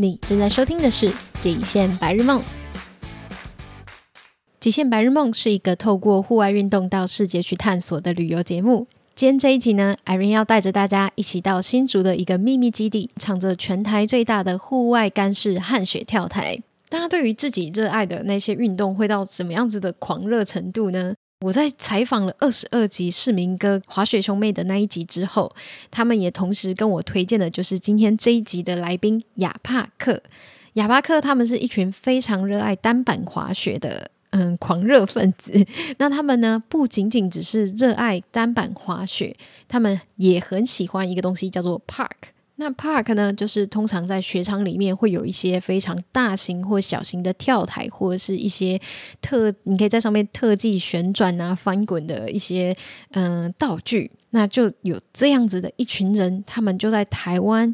你正在收听的是《极限白日梦》。《极限白日梦》是一个透过户外运动到世界去探索的旅游节目。今天这一集呢艾瑞要带着大家一起到新竹的一个秘密基地，唱着全台最大的户外干式汗雪跳台。大家对于自己热爱的那些运动会到什么样子的狂热程度呢？我在采访了二十二集市民哥滑雪兄妹的那一集之后，他们也同时跟我推荐的，就是今天这一集的来宾亚帕克。亚帕克他们是一群非常热爱单板滑雪的嗯狂热分子。那他们呢，不仅仅只是热爱单板滑雪，他们也很喜欢一个东西叫做 Park。那 park 呢，就是通常在雪场里面会有一些非常大型或小型的跳台，或者是一些特，你可以在上面特技旋转啊、翻滚的一些嗯、道具。那就有这样子的一群人，他们就在台湾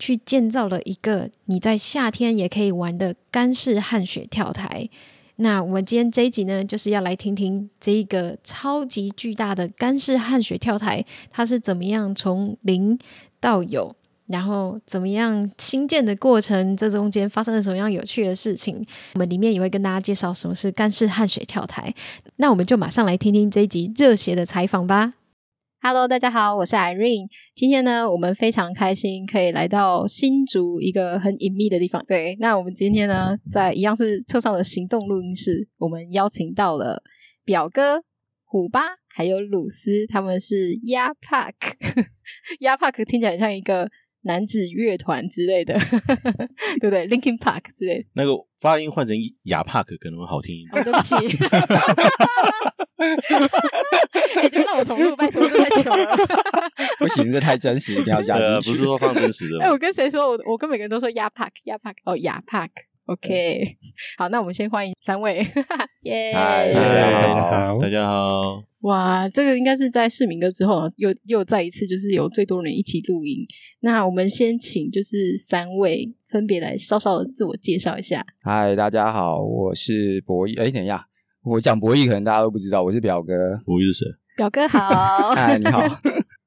去建造了一个你在夏天也可以玩的干式汗雪跳台。那我们今天这一集呢，就是要来听听这一个超级巨大的干式汗雪跳台，它是怎么样从零到有。然后怎么样新建的过程？这中间发生了什么样有趣的事情？我们里面也会跟大家介绍什么是干式汗水跳台。那我们就马上来听听这一集热血的采访吧。Hello，大家好，我是 Irene。今天呢，我们非常开心可以来到新竹一个很隐秘的地方。对，那我们今天呢，在一样是车上的行动录音室，我们邀请到了表哥虎巴还有鲁斯，他们是 YAPARK，YAPARK 听起来像一个。男子乐团之类的，对不对？Linkin Park 之类的，那个发音换成亚帕克可能会好听一点。哦、对不起，哎、欸，就让我重录，拜托，这太糗了。不行，这太真实，一定要加进去。不是说放真实的。哎、欸，我跟谁说？我我跟每个人都说亚帕克，亚帕克，哦，亚帕克。OK，好，那我们先欢迎三位。耶、大家好，大家好。哇，这个应该是在市民哥之后又又再一次就是有最多人一起录音。那我们先请就是三位分别来稍稍的自我介绍一下。嗨，大家好，我是博弈。哎，等一下，我讲博弈可能大家都不知道，我是表哥。博弈是谁？表哥好。嗨，你好。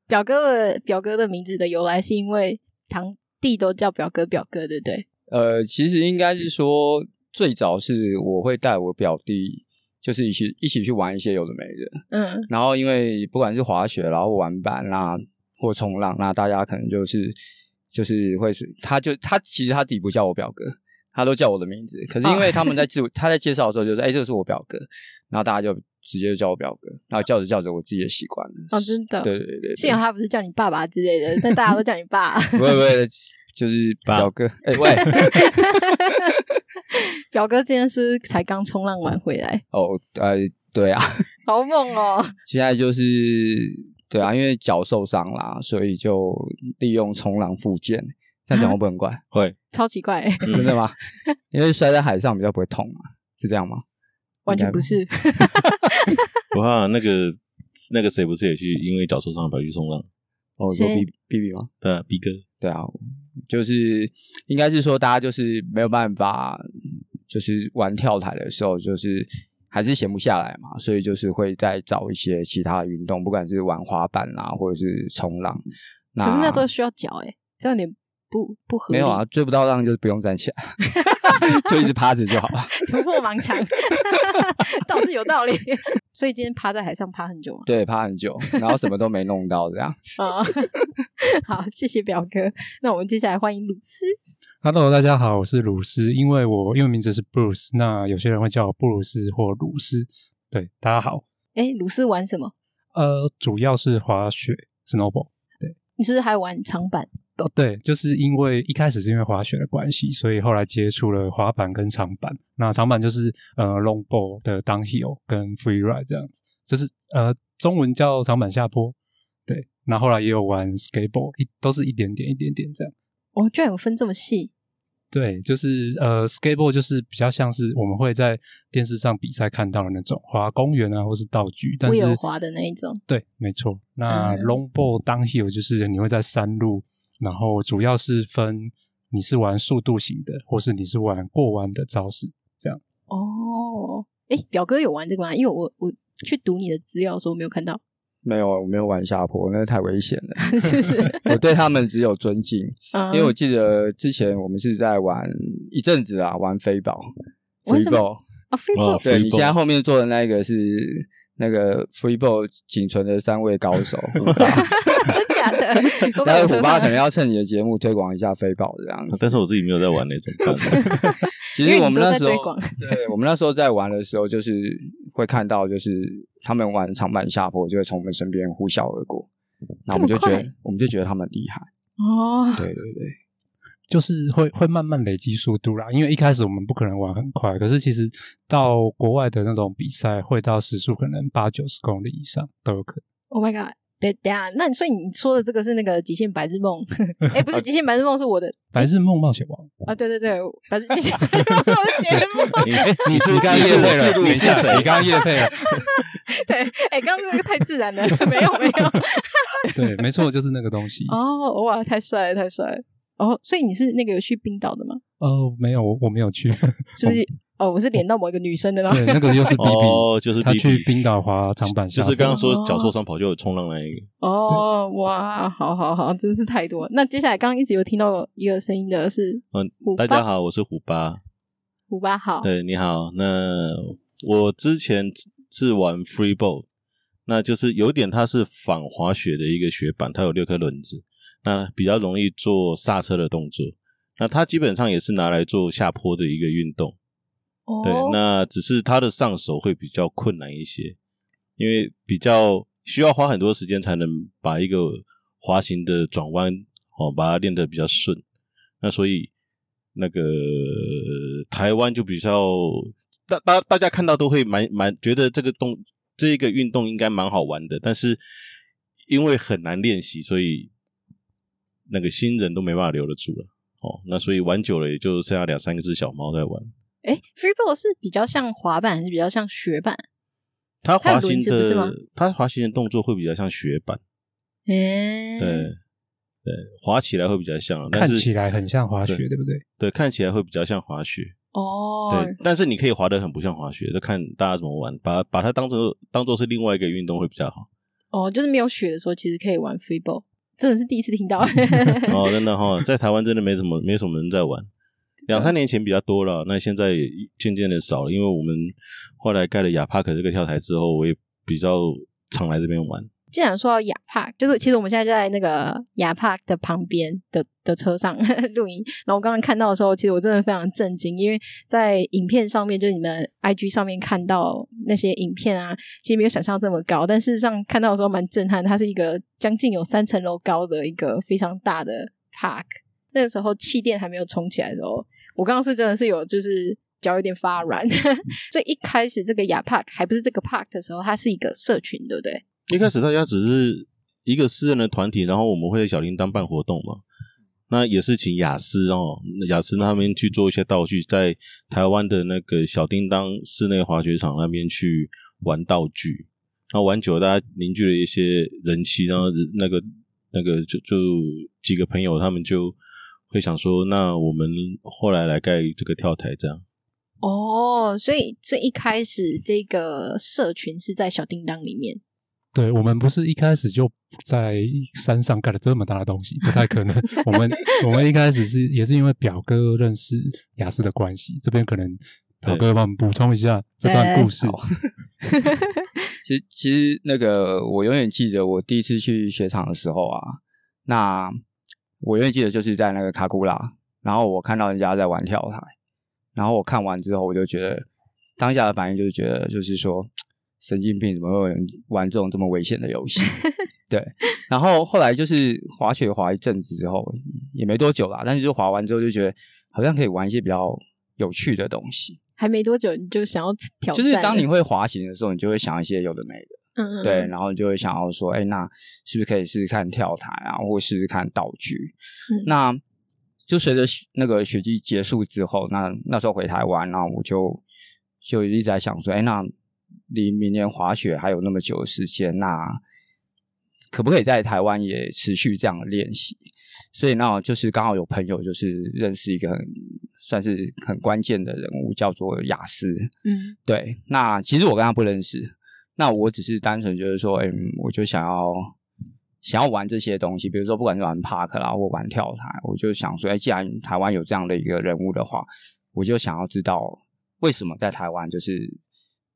表哥的表哥的名字的由来是因为堂弟都叫表哥表哥，对不对？呃，其实应该是说，最早是我会带我表弟，就是一起一起去玩一些有的没的，嗯，然后因为不管是滑雪，然后玩板啦，或冲浪，那大家可能就是就是会是，他就他其实他自己不叫我表哥，他都叫我的名字，可是因为他们在自我他在介绍的时候就是，哎，这个是我表哥，然后大家就直接就叫我表哥，然后叫着叫着，我自己也习惯了。哦，真的，对对对，对，幸好他不是叫你爸爸之类的，但大家都叫你爸，不会不会。就是表哥，哎、欸、喂，表哥今天是不是才刚冲浪完回来？哦，呃，对啊，好猛哦！现在就是对啊，因为脚受伤啦，所以就利用冲浪复健。这样讲会不会很怪？会，超奇怪、欸，真的吗？因为摔在海上比较不会痛啊，是这样吗？完全不是。我看那个那个谁不是也去因为脚受伤跑去冲浪？哦，有 B B B 吗？对啊，B 哥，对啊。就是应该是说，大家就是没有办法，就是玩跳台的时候，就是还是闲不下来嘛，所以就是会再找一些其他的运动，不管是玩滑板啦，或者是冲浪。那可是那都需要脚诶，这样有点不不合理。没有啊，追不到浪就是不用站起来，就一直趴着就好了。突破盲肠，倒是有道理。所以今天趴在海上趴很久吗？对，趴很久，然后什么都没弄到这样子。哦，好，谢谢表哥。那我们接下来欢迎鲁斯。Hello，大家好，我是鲁斯。因为我英文名字是 Bruce，那有些人会叫我布鲁斯或鲁斯。对，大家好。哎，鲁斯玩什么？呃，主要是滑雪，Snowboard。对，你是不是还玩长板？哦，对，就是因为一开始是因为滑雪的关系，所以后来接触了滑板跟长板。那长板就是呃 longboard 的 downhill 跟 freeride 这样子，就是呃中文叫长板下坡。对，那后来也有玩 skateboard，一都是一点点一点点这样。哦，居然有分这么细。对，就是呃，skateboard 就是比较像是我们会在电视上比赛看到的那种滑公园啊，或是道具，但是滑的那一种。对，没错。那 longboard downhill 就是你会在山路，然后主要是分你是玩速度型的，或是你是玩过弯的招式，这样。哦，哎，表哥有玩这个吗？因为我我去读你的资料的时候没有看到。没有，我没有玩下坡，那个太危险了。是是，我对他们只有尊敬，因为我记得之前我们是在玩一阵子啊，玩飞宝，Freeball 啊，Freeball，对，你现在后面坐的那个是那个 Freeball 仅存的三位高手。但是虎爸可能要趁你的节目推广一下飞宝这样子，但是我自己没有在玩那种。其实我们那时候，对，我们那时候在玩的时候，就是会看到，就是他们玩长板下坡，就会从我们身边呼啸而过，那我们就觉得，我们就觉得他们厉害哦。对对对，就是会会慢慢累积速度啦，因为一开始我们不可能玩很快，可是其实到国外的那种比赛，会到时速可能八九十公里以上都有可能。Oh my god！对，等下，那所以你说的这个是那个《极限白日梦》？哎，不是，《极限白日梦》是我的《白日梦冒险王》啊！对对对，白日极限白日梦的节目。你你是刚业配了？你是谁？你刚业配了？对，哎，刚刚那个太自然了，没有没有。对，没错，就是那个东西。哦，哇，太帅了，太帅了！哦，所以你是那个有去冰岛的吗？哦，没有，我我没有去，是不是？哦，我是连到某一个女生的呢。对，那个又是 B B，哦，就是他去冰岛滑长板，就是刚刚说脚受伤跑就有冲浪那一个。哦，哇，好好好，真是太多。那接下来刚刚一直有听到一个声音的是，嗯，大家好，我是虎巴。虎巴好，对，你好。那我之前是玩 Freeboard，那就是有点它是仿滑雪的一个雪板，它有六颗轮子，那比较容易做刹车的动作。那它基本上也是拿来做下坡的一个运动。对，那只是他的上手会比较困难一些，因为比较需要花很多时间才能把一个滑行的转弯哦，把它练得比较顺。那所以那个台湾就比较大大大家看到都会蛮蛮觉得这个动这一个运动应该蛮好玩的，但是因为很难练习，所以那个新人都没办法留得住了哦。那所以玩久了也就剩下两三个只小猫在玩。哎，Freeboard 是比较像滑板还是比较像雪板？它滑行的，它滑行的动作会比较像雪板。哎，对对，滑起来会比较像，看起来很像滑雪，对不对？对，看起来会比较像滑雪。哦，对，但是你可以滑得很不像滑雪，就看大家怎么玩，把把它当成当做是另外一个运动会比较好。哦，就是没有雪的时候，其实可以玩 Freeboard，真的是第一次听到。哦，真的哈，在台湾真的没什么，没什么人在玩。两三年前比较多了，那现在渐渐的少了，因为我们后来盖了亚帕克这个跳台之后，我也比较常来这边玩。既然说到亚帕，就是其实我们现在就在那个亚帕的旁边的的车上 录音，然后我刚刚看到的时候，其实我真的非常震惊，因为在影片上面，就是你们 IG 上面看到那些影片啊，其实没有想象这么高，但事实上看到的时候蛮震撼，它是一个将近有三层楼高的一个非常大的 park。那个时候气垫还没有充起来的时候，我刚刚是真的是有就是脚有点发软。所以一开始这个亚帕还不是这个 park 的时候，它是一个社群，对不对？一开始大家只是一个私人的团体，然后我们会在小叮当办活动嘛。那也是请雅思哦，雅思那边去做一些道具，在台湾的那个小叮当室内滑雪场那边去玩道具。然后玩久了，大家凝聚了一些人气，然后那个那个就就几个朋友他们就。会想说，那我们后来来盖这个跳台，这样。哦，所以最一开始这个社群是在小叮当里面。对，我们不是一开始就在山上盖了这么大的东西，不太可能。我们我们一开始是也是因为表哥认识雅思的关系，这边可能表哥帮我们补充一下这段故事。其实其实那个我永远记得我第一次去雪场的时候啊，那。我永远记得就是在那个卡库拉，然后我看到人家在玩跳台，然后我看完之后，我就觉得当下的反应就是觉得就是说神经病，怎么会有人玩这种这么危险的游戏？对。然后后来就是滑雪滑一阵子之后，也没多久啦，但是就滑完之后就觉得好像可以玩一些比较有趣的东西。还没多久你就想要挑战？就是当你会滑行的时候，你就会想一些有的没的。嗯，对，然后就会想要说，哎，那是不是可以试试看跳台啊，或试试看道具？嗯，那就随着那个雪季结束之后，那那时候回台湾，然后我就就一直在想说，哎，那离明年滑雪还有那么久的时间，那可不可以在台湾也持续这样的练习？所以那就是刚好有朋友就是认识一个很算是很关键的人物，叫做雅思。嗯，对，那其实我跟他不认识。那我只是单纯就是说，哎，我就想要想要玩这些东西，比如说不管是玩 Park 啦，或玩跳台，我就想说，哎，既然台湾有这样的一个人物的话，我就想要知道为什么在台湾就是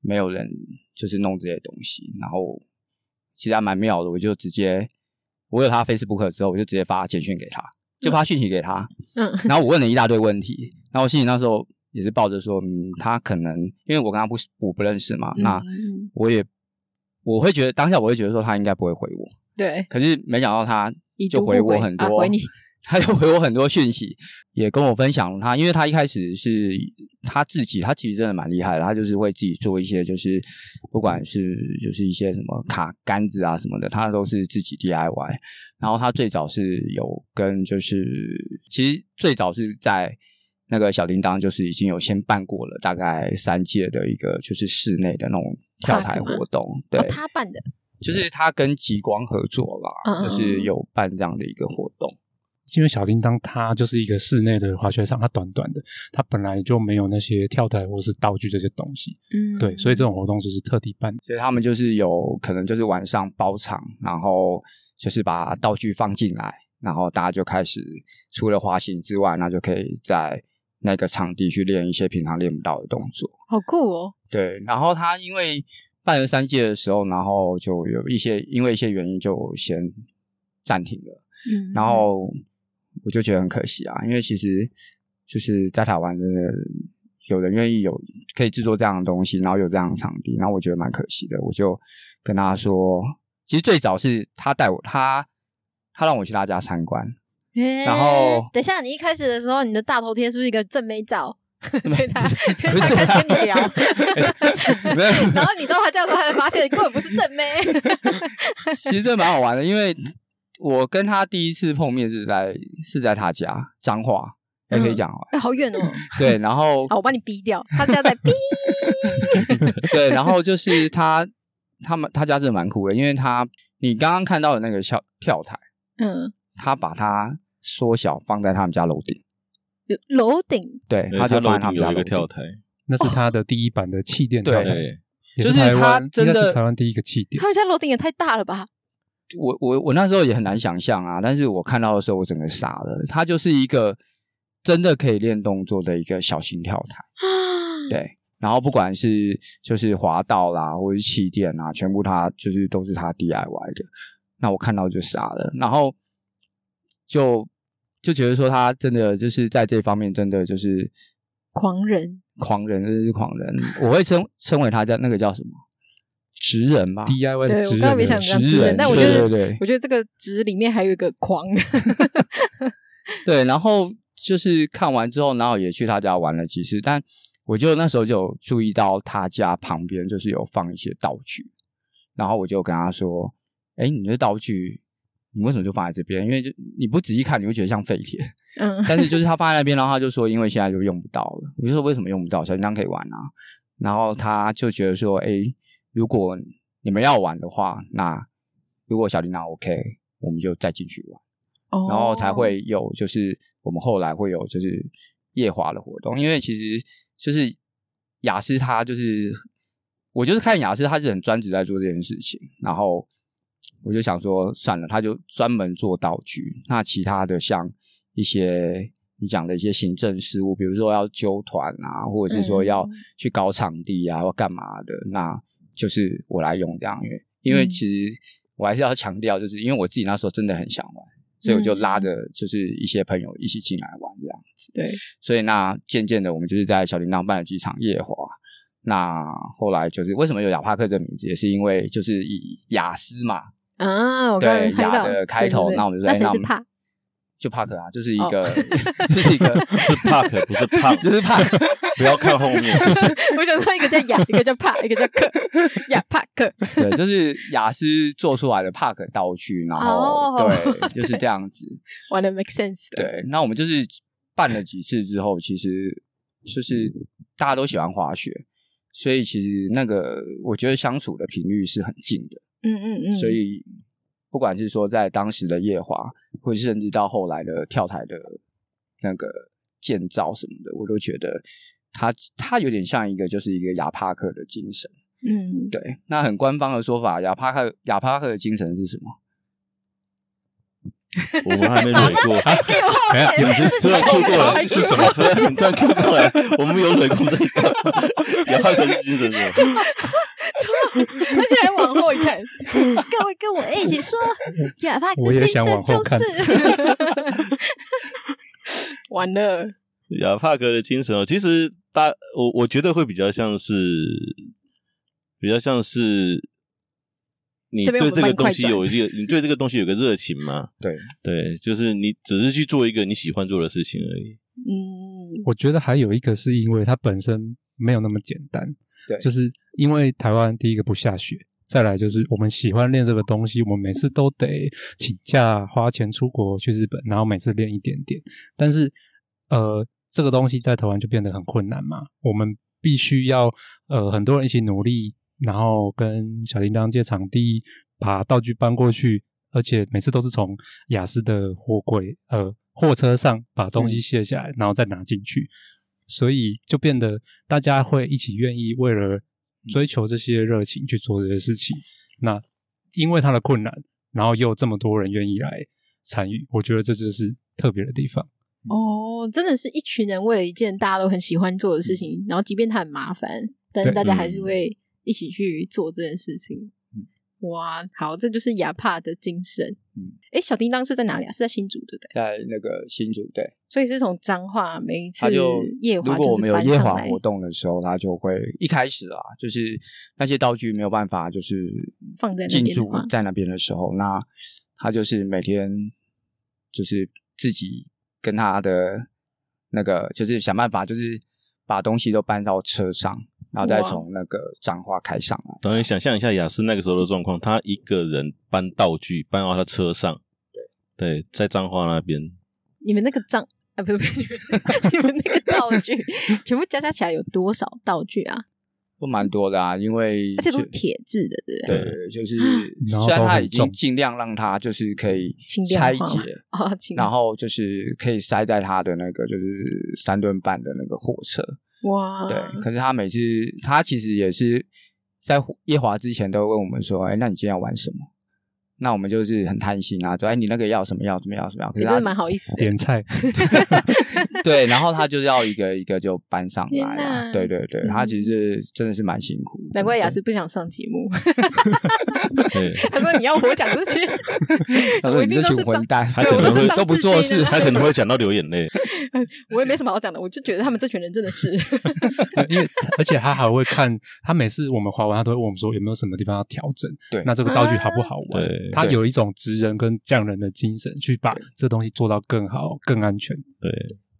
没有人就是弄这些东西，然后其实还蛮妙的，我就直接我有他 Facebook 之后，我就直接发简讯给他，就发讯息给他，嗯，然后我问了一大堆问题，然后我心里那时候。也是抱着说，嗯，他可能因为我跟他不我不认识嘛，嗯、那我也我会觉得当下我会觉得说他应该不会回我，对。可是没想到他就回我很多，回啊、回你 他就回我很多讯息，也跟我分享了他，因为他一开始是他自己，他其实真的蛮厉害的，他就是会自己做一些，就是不管是就是一些什么卡杆子啊什么的，他都是自己 DIY。然后他最早是有跟就是其实最早是在。那个小叮当就是已经有先办过了，大概三届的一个就是室内的那种跳台活动，对、哦，他办的，就是他跟极光合作啦，嗯、就是有办这样的一个活动。因为小叮当它就是一个室内的滑雪场，它短短的，它本来就没有那些跳台或是道具这些东西，嗯，对，所以这种活动就是特地办，所以他们就是有可能就是晚上包场，然后就是把道具放进来，然后大家就开始除了滑行之外，那就可以在。那个场地去练一些平常练不到的动作，好酷哦！对，然后他因为办了三届的时候，然后就有一些因为一些原因就先暂停了。嗯，然后我就觉得很可惜啊，因为其实就是在台湾真的有人愿意有可以制作这样的东西，然后有这样的场地，然后我觉得蛮可惜的。我就跟他说，其实最早是他带我，他他让我去他家参观。欸、然后，等一下，你一开始的时候，你的大头贴是不是一个正妹照？所以他，所以他跟你聊。然后你到他家的时候，他才发现根本不是正妹。其实这蛮好玩的，因为我跟他第一次碰面是在是在他家彰化，还、嗯、可以讲哦。哎、欸，好远哦。对，然后好，我帮你逼掉。他家在逼。对，然后就是他他们他家真的蛮酷的，因为他你刚刚看到的那个跳跳台，嗯。他把它缩小放在他们家楼顶，楼顶对，他就放在他们家有一个跳台，那是他的第一版的气垫跳台，就是他真的是台湾第一个气垫。他们家楼顶也太大了吧？我我我那时候也很难想象啊，但是我看到的时候我整个傻了。它就是一个真的可以练动作的一个小型跳台，对。然后不管是就是滑道啦，或者是气垫啊，全部它就是都是他 DIY 的。那我看到就傻了，然后。就就觉得说他真的就是在这方面真的就是狂人，狂人，真的是狂人。我会称称为他叫那个叫什么职人吧，DIY 的职人。对，我刚刚没想讲职人，但我觉得，对对对，我觉得这个职里面还有一个狂。对，然后就是看完之后，然后也去他家玩了几次，但我就那时候就有注意到他家旁边就是有放一些道具，然后我就跟他说：“哎，你的道具。”你为什么就放在这边？因为就你不仔细看，你会觉得像废铁。嗯，但是就是他放在那边，然后他就说，因为现在就用不到了。我就说为什么用不到？小叮当可以玩啊。然后他就觉得说，哎，如果你们要玩的话，那如果小叮当 OK，我们就再进去玩。哦，然后才会有，就是我们后来会有就是夜滑的活动。因为其实就是雅思他就是我就是看雅思，他是很专职在做这件事情，然后。我就想说，算了，他就专门做道具。那其他的像一些你讲的一些行政事务，比如说要揪团啊，或者是说要去搞场地啊，或干嘛的，那就是我来用这样。因为因为其实我还是要强调，就是因为我自己那时候真的很想玩，所以我就拉着就是一些朋友一起进来玩这样子。对，所以那渐渐的，我们就是在小叮当办了几场夜滑。那后来就是为什么有雅帕克这个名字，也是因为就是以雅思嘛。啊，我刚刚猜到的开头，那我们就那谁是帕？就帕克啊，就是一个，就是一个是帕克，不是胖，就是帕克。不要看后面，我想说一个叫雅，一个叫帕，一个叫克，雅帕克。对，就是雅思做出来的帕克道具，然后对，就是这样子。玩的 make sense。对，那我们就是办了几次之后，其实就是大家都喜欢滑雪，所以其实那个我觉得相处的频率是很近的。嗯嗯嗯，所以不管是说在当时的夜华，或者甚至到后来的跳台的那个建造什么的，我都觉得他他有点像一个就是一个亚帕克的精神。嗯，对。那很官方的说法，亚帕克亚帕克的精神是什么？我们还没蕊过，你们突然 Q 过来是什么？突然突然 Q 过来，我们有蕊过这个。亚帕克的精神是什么？而且还往后一看，各位跟我一起说，亚帕克的精神就是。完了，亚帕克的精神哦，其实大我我觉得会比较像是，比较像是。你对这个东西有一个，你对这个东西有个热情吗？对对，就是你只是去做一个你喜欢做的事情而已。嗯，我觉得还有一个是因为它本身没有那么简单。对，就是因为台湾第一个不下雪，再来就是我们喜欢练这个东西，我们每次都得请假花钱出国去日本，然后每次练一点点。但是呃，这个东西在台湾就变得很困难嘛，我们必须要呃很多人一起努力。然后跟小叮当借场地，把道具搬过去，而且每次都是从雅思的货柜呃货车上把东西卸下来，嗯、然后再拿进去，所以就变得大家会一起愿意为了追求这些热情去做这些事情。那因为它的困难，然后又有这么多人愿意来参与，我觉得这就是特别的地方。哦，真的是一群人为了一件大家都很喜欢做的事情，然后即便它很麻烦，但是大家还是会。一起去做这件事情，嗯、哇，好，这就是亚帕的精神。嗯，哎，小叮当是在哪里啊？是在新竹对不对？在那个新竹对，所以是从彰化每一次夜华，如果我们有夜华活动的时候，他就会一开始啊，就是那些道具没有办法，就是放在进驻在那边的时候，那他就是每天就是自己跟他的那个，就是想办法，就是把东西都搬到车上。然后再从那个彰化开上来。等你想象一下雅思那个时候的状况，他一个人搬道具搬到他车上，对对，在彰化那边。你们那个彰啊，不是不是，你们那个道具全部加加起来有多少道具啊？不 蛮多的啊，因为而且都是铁质的，对不对？对，就是虽然他已经尽量让他就是可以拆解啊，然后就是可以塞在他的那个就是三吨半的那个货车。哇，对，可是他每次他其实也是在夜华之前都问我们说，哎，那你今天要玩什么？那我们就是很贪心啊，说哎，你那个要什么？要什么？要什么？要？可是他真的蛮好意思的，点菜。对，然后他就是要一个一个就搬上来啊。对对对，他其实是真的是蛮辛苦。难怪雅思不想上节目。他说你要我讲这些，我一定都是混蛋，对，我都是都不做事，他可能会讲到流眼泪。我也没什么好讲的，我就觉得他们这群人真的是，因为而且他还会看，他每次我们滑完，他都会问我们说有没有什么地方要调整。对，那这个道具好不好玩？他有一种职人跟匠人的精神，去把这东西做到更好、更安全。对，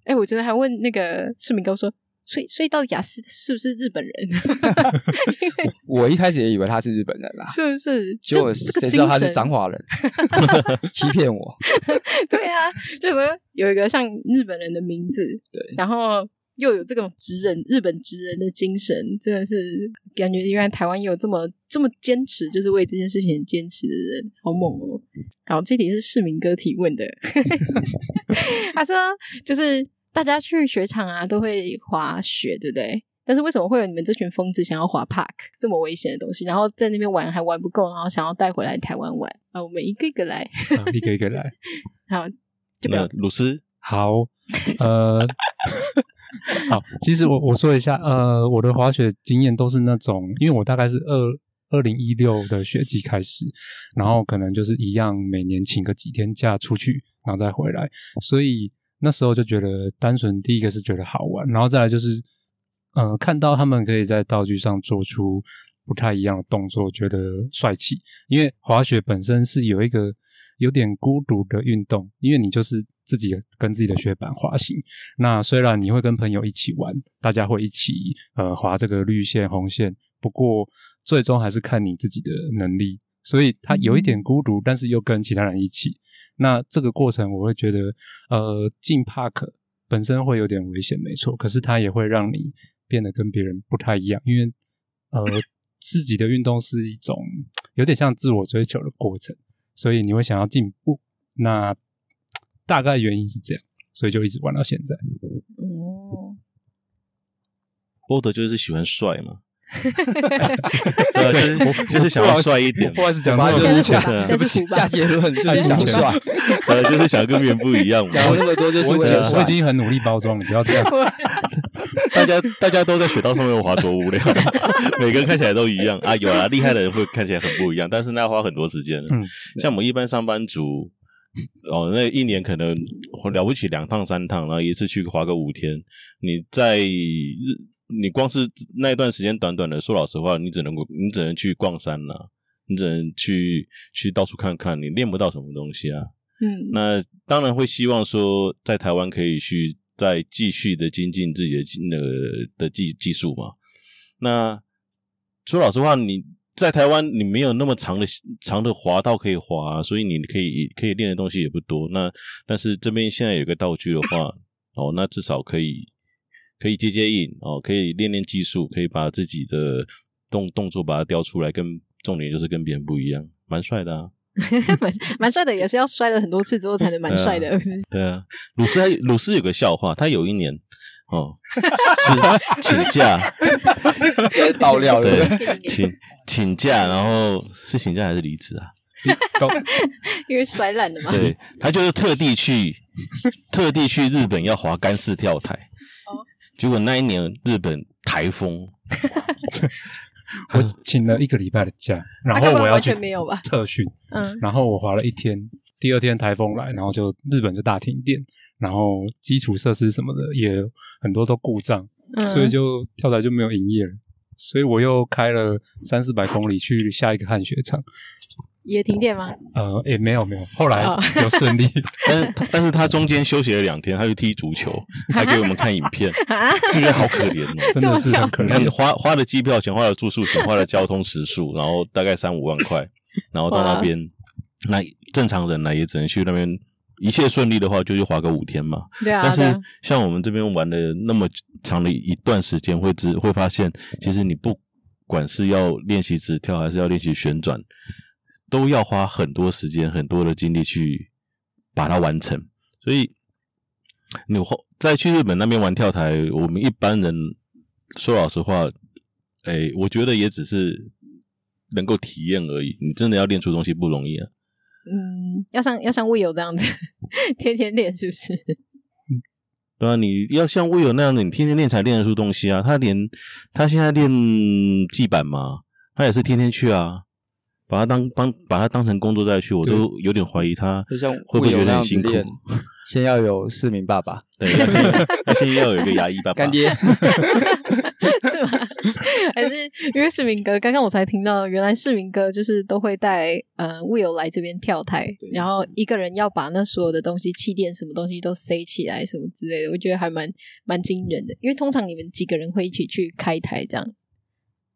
哎，我觉得还问那个市民哥说，所以所以到底亚斯是不是日本人？我一开始也以为他是日本人啦，是不是？结果谁知道他是彰化人，欺骗我。对啊，就是说有一个像日本人的名字，对，然后。又有这种职人，日本职人的精神，真的是感觉原来台湾也有这么这么坚持，就是为这件事情很坚持的人，好猛哦！好，这题是市民哥提问的，他说就是大家去雪场啊都会滑雪，对不对？但是为什么会有你们这群疯子想要滑 Park 这么危险的东西，然后在那边玩还玩不够，然后想要带回来台湾玩啊？我们一个一个来，一个一个来，好，就不要鲁斯，好，呃。好，其实我我说一下，呃，我的滑雪经验都是那种，因为我大概是二二零一六的雪季开始，然后可能就是一样，每年请个几天假出去，然后再回来，所以那时候就觉得单纯第一个是觉得好玩，然后再来就是，呃，看到他们可以在道具上做出不太一样的动作，觉得帅气，因为滑雪本身是有一个有点孤独的运动，因为你就是。自己跟自己的雪板滑行，那虽然你会跟朋友一起玩，大家会一起呃滑这个绿线红线，不过最终还是看你自己的能力，所以它有一点孤独，但是又跟其他人一起。那这个过程我会觉得，呃，进 park 本身会有点危险，没错，可是它也会让你变得跟别人不太一样，因为呃自己的运动是一种有点像自我追求的过程，所以你会想要进步。那大概原因是这样，所以就一直玩到现在。哦，波德就是喜欢帅嘛，对，就是就是想要帅一点。不好意思，讲话就是下下结论就是想帅，呃，就是想跟别人不一样嘛。讲那么多就是为了我已经很努力包装，了不要这样。大家大家都在雪道上面滑，多无聊。每个人看起来都一样啊，有啊，厉害的人会看起来很不一样，但是那要花很多时间。嗯，像我们一般上班族。哦，那一年可能了不起两趟三趟，然后一次去滑个五天。你在日，你光是那一段时间短短的，说老实话，你只能够，你只能去逛山了，你只能去去到处看看，你练不到什么东西啊。嗯，那当然会希望说，在台湾可以去再继续的精进自己的那个的技技术嘛。那说老实话，你。在台湾，你没有那么长的长的滑道可以滑，所以你可以可以练的东西也不多。那但是这边现在有个道具的话，哦，那至少可以可以接接应哦，可以练练技术，可以把自己的动动作把它雕出来，跟重点就是跟别人不一样，蛮帅的啊，蛮蛮帅的，也是要摔了很多次之后才能蛮帅的。对啊，鲁斯还鲁斯有个笑话，他有一年。哦，是 请假，爆料对，请请假，然后是请假还是离职啊？因为摔烂了嘛。对，他就是特地去，特地去日本要滑干式跳台。哦。结果那一年日本台风，我请了一个礼拜的假，然后我要去特训。嗯。然后我滑了一天，第二天台风来，然后就日本就大停电。然后基础设施什么的也很多都故障，嗯、所以就跳台就没有营业了。所以我又开了三四百公里去下一个汗雪场，也停电吗？呃，也没有没有，后来有顺利。哦、但是但是他中间休息了两天，他去踢足球，还给我们看影片，就觉得好可怜哦，真的是很可怜。你看花花了机票钱，花了住宿钱，花了交通时数，然后大概三五万块，然后到那边，那正常人呢也只能去那边。一切顺利的话，就去滑个五天嘛。对啊。但是像我们这边玩的那么长的一段时间，会知会发现，其实你不管是要练习直跳，还是要练习旋转，都要花很多时间、很多的精力去把它完成。所以你后再去日本那边玩跳台，我们一般人说老实话，哎，我觉得也只是能够体验而已。你真的要练出东西不容易啊。嗯，要像要像 Will 这样子，天天练是不是？对啊，你要像 Will 那样子，你天天练才练得出东西啊。他连他现在练技板嘛，他也是天天去啊，把他当当把他当成工作再去，我都有点怀疑他会不会觉得很辛苦。先要有市民爸爸，对，他先要有一个牙医爸爸，干爹。是吗？还是因为市民哥？刚刚我才听到，原来市民哥就是都会带呃 Will 来这边跳台，然后一个人要把那所有的东西、气垫什么东西都塞起来，什么之类的，我觉得还蛮蛮惊人的。因为通常你们几个人会一起去开台这样子，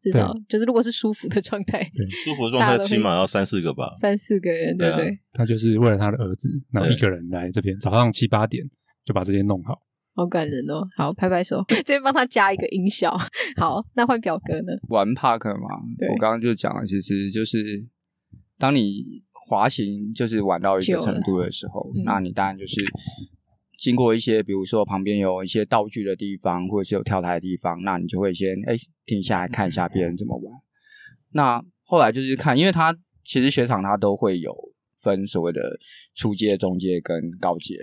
至少就是如果是舒服的状态，对舒服的状态起码要三四个吧，三四个人，对不对，对？他就是为了他的儿子，然后一个人来这边，早上七八点就把这些弄好。好感人哦！好，拍拍手，这边帮他加一个音效。好，那换表哥呢？玩 Park 嘛，对我刚刚就讲了，其实就是当你滑行就是玩到一个程度的时候，嗯、那你当然就是经过一些，比如说旁边有一些道具的地方，或者是有跳台的地方，那你就会先哎停下来看一下别人怎么玩。那后来就是看，因为他其实雪场他都会有分所谓的初阶、中阶跟高阶，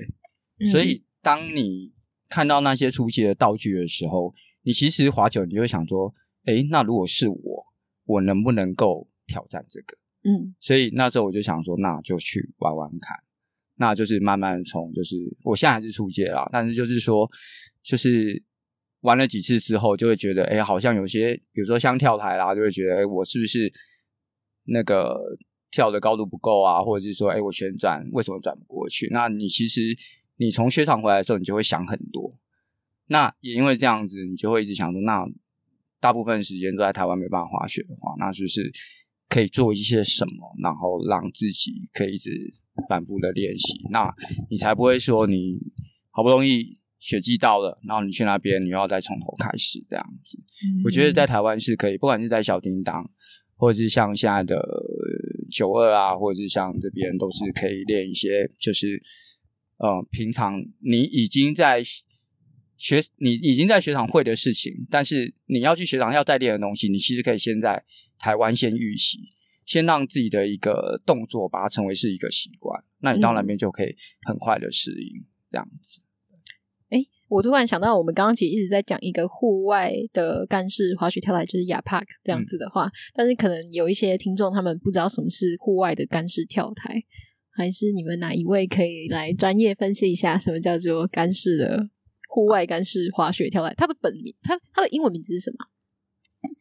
嗯、所以当你看到那些出街的道具的时候，你其实滑久，你就会想说：“哎，那如果是我，我能不能够挑战这个？”嗯，所以那时候我就想说，那就去玩玩看。那就是慢慢从，就是我现在还是初阶啦，但是就是说，就是玩了几次之后，就会觉得，诶，好像有些，比如说像跳台啦，就会觉得，哎，我是不是那个跳的高度不够啊？或者是说，诶，我旋转为什么转不过去？那你其实。你从雪场回来的时候，你就会想很多。那也因为这样子，你就会一直想说，那大部分时间都在台湾没办法滑雪的话，那是不是可以做一些什么，然后让自己可以一直反复的练习？那你才不会说你好不容易雪季到了，然后你去那边，你又要再从头开始这样子。嗯、我觉得在台湾是可以，不管是在小叮当，或者是像现在的九二啊，或者是像这边，都是可以练一些，就是。呃，平常你已经在学你已经在学场会的事情，但是你要去学场要再练的东西，你其实可以先在台湾先预习，先让自己的一个动作把它成为是一个习惯，那你到那边就可以很快的适应、嗯、这样子。哎，我突然想到，我们刚刚其实一直在讲一个户外的干式滑雪跳台，就是 YAPAC 这样子的话，嗯、但是可能有一些听众他们不知道什么是户外的干式跳台，还是你们哪一位可以来专业分析一下什么叫做干式的？户外干式滑雪跳台，它的本名，它它的英文名字是什么？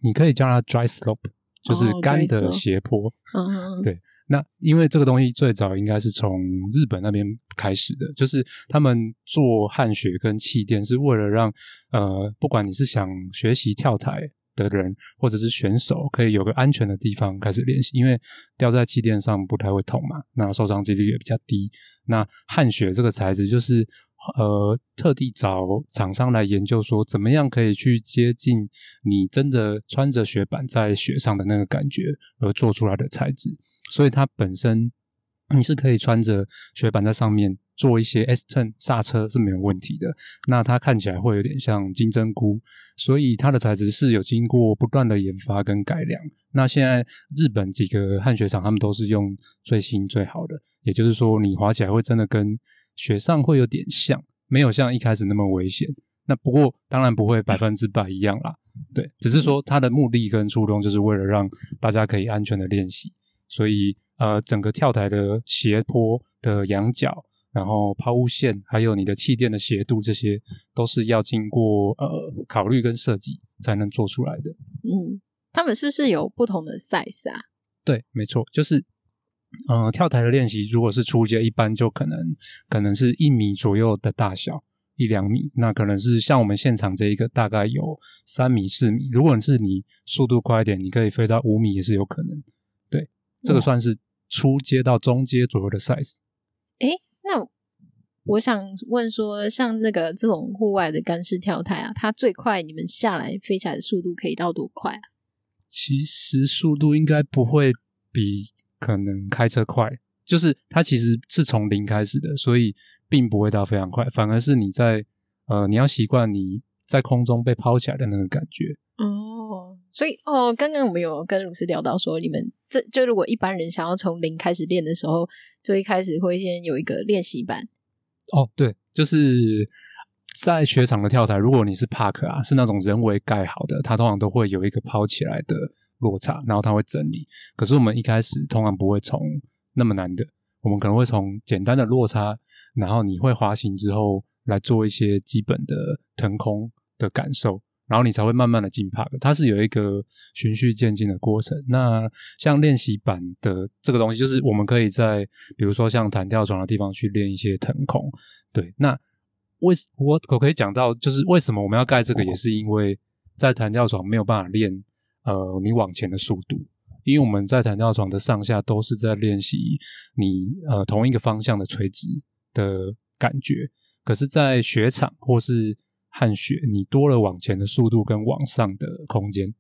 你可以叫它 dry slope，就是干的斜坡。嗯、oh, 对，那因为这个东西最早应该是从日本那边开始的，就是他们做旱雪跟气垫，是为了让呃，不管你是想学习跳台的人，或者是选手，可以有个安全的地方开始练习，因为掉在气垫上不太会痛嘛，那受伤几率也比较低。那旱雪这个材质就是。呃，特地找厂商来研究，说怎么样可以去接近你真的穿着雪板在雪上的那个感觉而做出来的材质。所以它本身你是可以穿着雪板在上面做一些 S turn 刹车是没有问题的。那它看起来会有点像金针菇，所以它的材质是有经过不断的研发跟改良。那现在日本几个旱雪场他们都是用最新最好的，也就是说你滑起来会真的跟。雪上会有点像，没有像一开始那么危险。那不过当然不会百分之百一样啦，对，只是说它的目的跟初衷就是为了让大家可以安全的练习。所以呃，整个跳台的斜坡的仰角，然后抛物线，还有你的气垫的斜度，这些都是要经过呃考虑跟设计才能做出来的。嗯，他们是不是有不同的 size 啊？对，没错，就是。嗯、呃，跳台的练习，如果是初阶，一般就可能可能是一米左右的大小，一两米。那可能是像我们现场这一个，大概有三米、四米。如果是你速度快一点，你可以飞到五米也是有可能。对，这个算是初阶到中阶左右的 size。哎、欸，那我想问说，像那个这种户外的干式跳台啊，它最快你们下来飞起来的速度可以到多快啊？其实速度应该不会比。可能开车快，就是它其实是从零开始的，所以并不会到非常快，反而是你在呃，你要习惯你在空中被抛起来的那个感觉。哦，所以哦，刚刚我们有跟鲁斯聊到说，你们这就如果一般人想要从零开始练的时候，就一开始会先有一个练习板。哦，对，就是在雪场的跳台，如果你是 park 啊，是那种人为盖好的，它通常都会有一个抛起来的。落差，然后它会整理。可是我们一开始通常不会从那么难的，我们可能会从简单的落差，然后你会滑行之后来做一些基本的腾空的感受，然后你才会慢慢的进 park。它是有一个循序渐进的过程。那像练习板的这个东西，就是我们可以在比如说像弹跳床的地方去练一些腾空。对，那为我我可以讲到，就是为什么我们要盖这个，也是因为在弹跳床没有办法练。呃，你往前的速度，因为我们在弹跳床的上下都是在练习你呃同一个方向的垂直的感觉，可是，在雪场或是旱雪，你多了往前的速度跟往上的空间，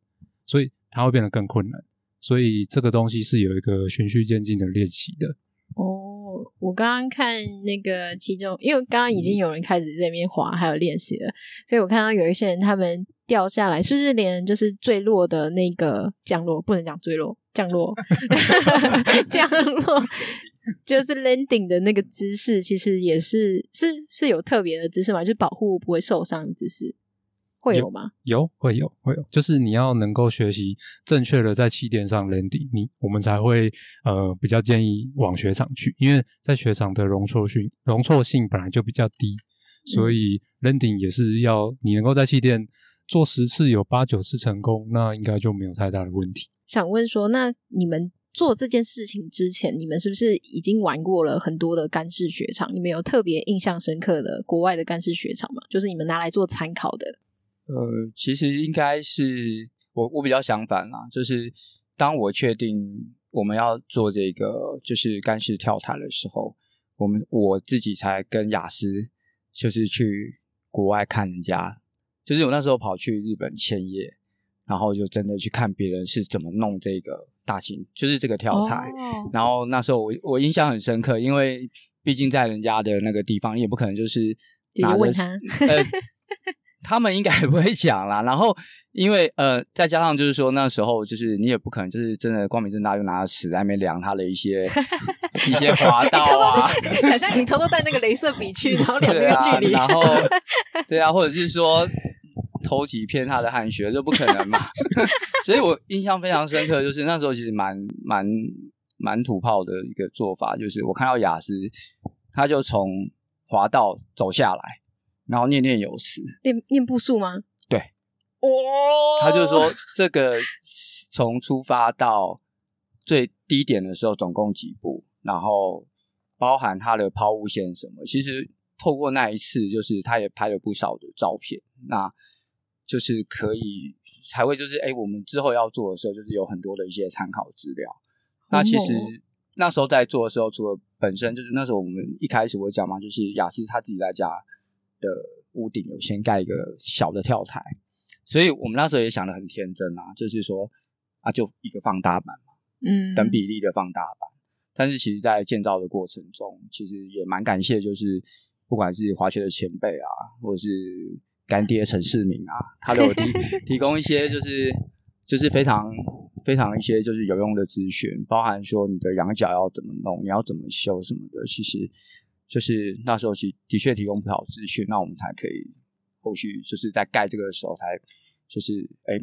所以它会变得更困难。所以这个东西是有一个循序渐进的练习的。哦，我刚刚看那个其中，因为刚刚已经有人开始这边滑，还有练习了，所以我看到有一些人他们。掉下来是不是连就是坠落的那个降落不能讲坠落降落 降落就是 landing 的那个姿势，其实也是是是有特别的姿势嘛？就是保护不会受伤的姿势会有吗？有，有会有会有，就是你要能够学习正确的在气垫上 landing，你我们才会呃比较建议往雪场去，因为在雪场的容错性容错性本来就比较低，所以 landing 也是要你能够在气垫。做十次有八九次成功，那应该就没有太大的问题。想问说，那你们做这件事情之前，你们是不是已经玩过了很多的干式雪场？你们有特别印象深刻的国外的干式雪场吗？就是你们拿来做参考的？呃，其实应该是我我比较相反啦，就是当我确定我们要做这个就是干式跳台的时候，我们我自己才跟雅思就是去国外看人家。就是我那时候跑去日本千叶，然后就真的去看别人是怎么弄这个大型，就是这个跳台。Oh. 然后那时候我我印象很深刻，因为毕竟在人家的那个地方，你也不可能就是拿着问他。呃，他们应该也不会讲啦。然后，因为呃，再加上就是说那时候就是你也不可能就是真的光明正大就拿着尺在那边量他的一些 一些滑道啊。想象你偷偷带那个镭射笔去，然后量那个距离，啊，然后 对啊，或者是说偷几片他的汗血，这不可能嘛。所以我印象非常深刻，就是那时候其实蛮蛮蛮土炮的一个做法，就是我看到雅思，他就从滑道走下来。然后念念有词，念念步数吗？对，哦，他就说这个从出发到最低点的时候总共几步，然后包含他的抛物线什么。其实透过那一次，就是他也拍了不少的照片，那就是可以才会就是哎，我们之后要做的时候，就是有很多的一些参考资料。那其实那时候在做的时候，除了本身就是那时候我们一开始我讲嘛，就是雅思他自己在家。的屋顶有先盖一个小的跳台，所以我们那时候也想的很天真啊，就是说啊，就一个放大版嘛，嗯，等比例的放大版。但是其实，在建造的过程中，其实也蛮感谢，就是不管是滑雪的前辈啊，或者是干爹陈世明啊，他都有提 提供一些，就是就是非常非常一些就是有用的资讯，包含说你的羊角要怎么弄，你要怎么修什么的，其实。就是那时候其的确提供不少资讯，那我们才可以后续就是在盖这个的时候才就是哎，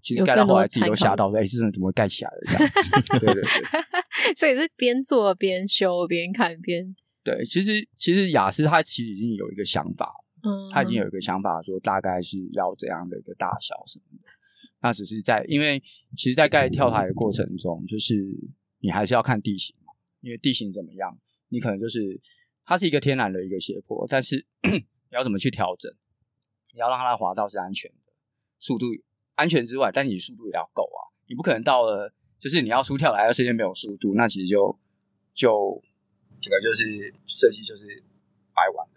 其实盖到后来自己都吓到说，哎，这怎么会盖起来了这样子？对 对对，所以是边做边修边看边对。其实其实雅思他其实已经有一个想法，嗯，他已经有一个想法说大概是要怎样的一个大小什么的。那只是在因为其实，在盖跳台的过程中，就是你还是要看地形嘛，因为地形怎么样，你可能就是。它是一个天然的一个斜坡，但是 你要怎么去调整？你要让它的滑道是安全的，速度安全之外，但你速度也要够啊！你不可能到了就是你要出跳台，的时间没有速度，那其实就就这个就是设计就是白玩。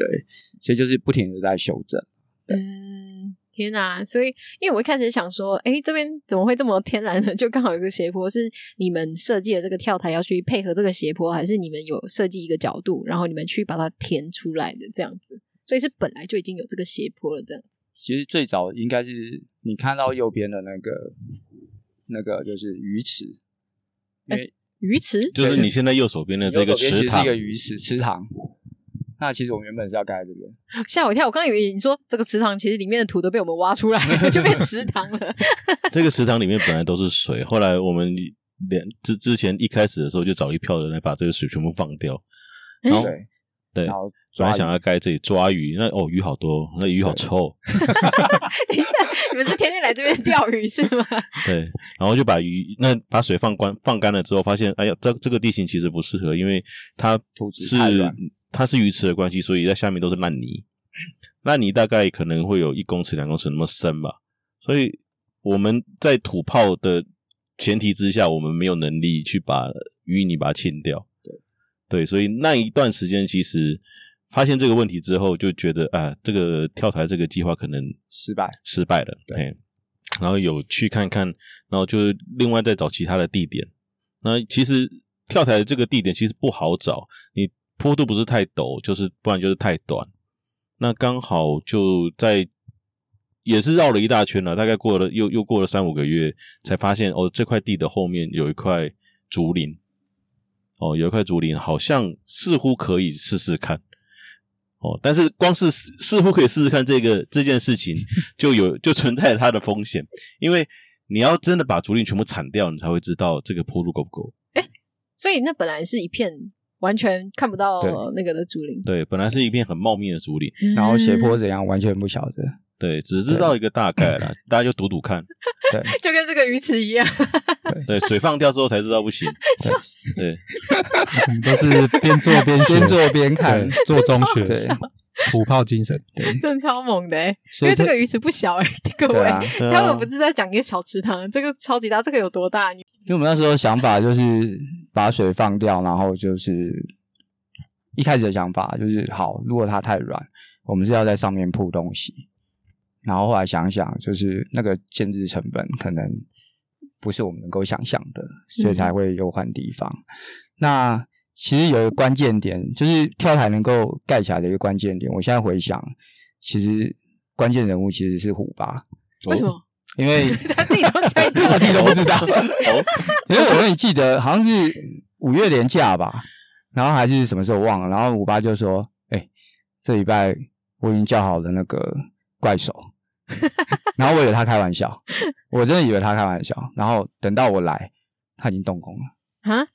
对，所以就是不停的在修正。嗯。天呐！所以，因为我一开始想说，哎，这边怎么会这么天然的？就刚好有个斜坡，是你们设计的这个跳台要去配合这个斜坡，还是你们有设计一个角度，然后你们去把它填出来的这样子？所以是本来就已经有这个斜坡了，这样子。其实最早应该是你看到右边的那个，那个就是鱼池，因为鱼池就是你现在右手边的这个池塘，是一个鱼池池塘。那其实我们原本是要盖在这边，吓我一跳！我刚以为你说这个池塘其实里面的土都被我们挖出来了，就变池塘了。这个池塘里面本来都是水，后来我们连之之前一开始的时候就找一票人来把这个水全部放掉，然后对，对，然后本来想要盖这里抓鱼，那哦鱼好多，那鱼好臭。等一下，你们是天天来这边钓鱼是吗？对，然后就把鱼那把水放干放干了之后，发现哎呀，这这个地形其实不适合，因为它土质太软。它是鱼池的关系，所以在下面都是烂泥，烂泥大概可能会有一公尺、两公尺那么深吧。所以我们在土炮的前提之下，我们没有能力去把淤泥把它清掉。对，对，所以那一段时间其实发现这个问题之后，就觉得啊，这个跳台这个计划可能失败，失败了。对，然后有去看看，然后就另外再找其他的地点。那其实跳台的这个地点其实不好找，你。坡度不是太陡，就是不然就是太短。那刚好就在也是绕了一大圈了，大概过了又又过了三五个月，才发现哦，这块地的后面有一块竹林。哦，有一块竹林，好像似乎可以试试看。哦，但是光是似乎可以试试看这个这件事情，就有就存在它的风险，因为你要真的把竹林全部铲掉，你才会知道这个坡度够不够。哎，所以那本来是一片。完全看不到那个的竹林，对，本来是一片很茂密的竹林，然后斜坡怎样，完全不晓得，对，只知道一个大概啦，大家就赌赌看，对，就跟这个鱼池一样，对，水放掉之后才知道不行，笑死，对，我们都是边做边边做边看，做中学，对，土炮精神，对，真的超猛的，因为这个鱼池不小哎，各位，他们不是在讲一个小池塘，这个超级大，这个有多大？因为我们那时候想法就是把水放掉，然后就是一开始的想法就是好，如果它太软，我们是要在上面铺东西。然后后来想想，就是那个建制成本可能不是我们能够想象的，所以才会又换地方。嗯、那其实有一个关键点，就是跳台能够盖起来的一个关键点。我现在回想，其实关键人物其实是虎爸。为什么？因为 他自己都想，他自己都不知道。因为我跟你记得好像是五月连假吧，然后还是什么时候忘了。然后虎爸就说：“哎、欸，这礼拜我已经叫好了那个怪手。”然后我以为他开玩笑，我真的以为他开玩笑。然后等到我来，他已经动工了啊！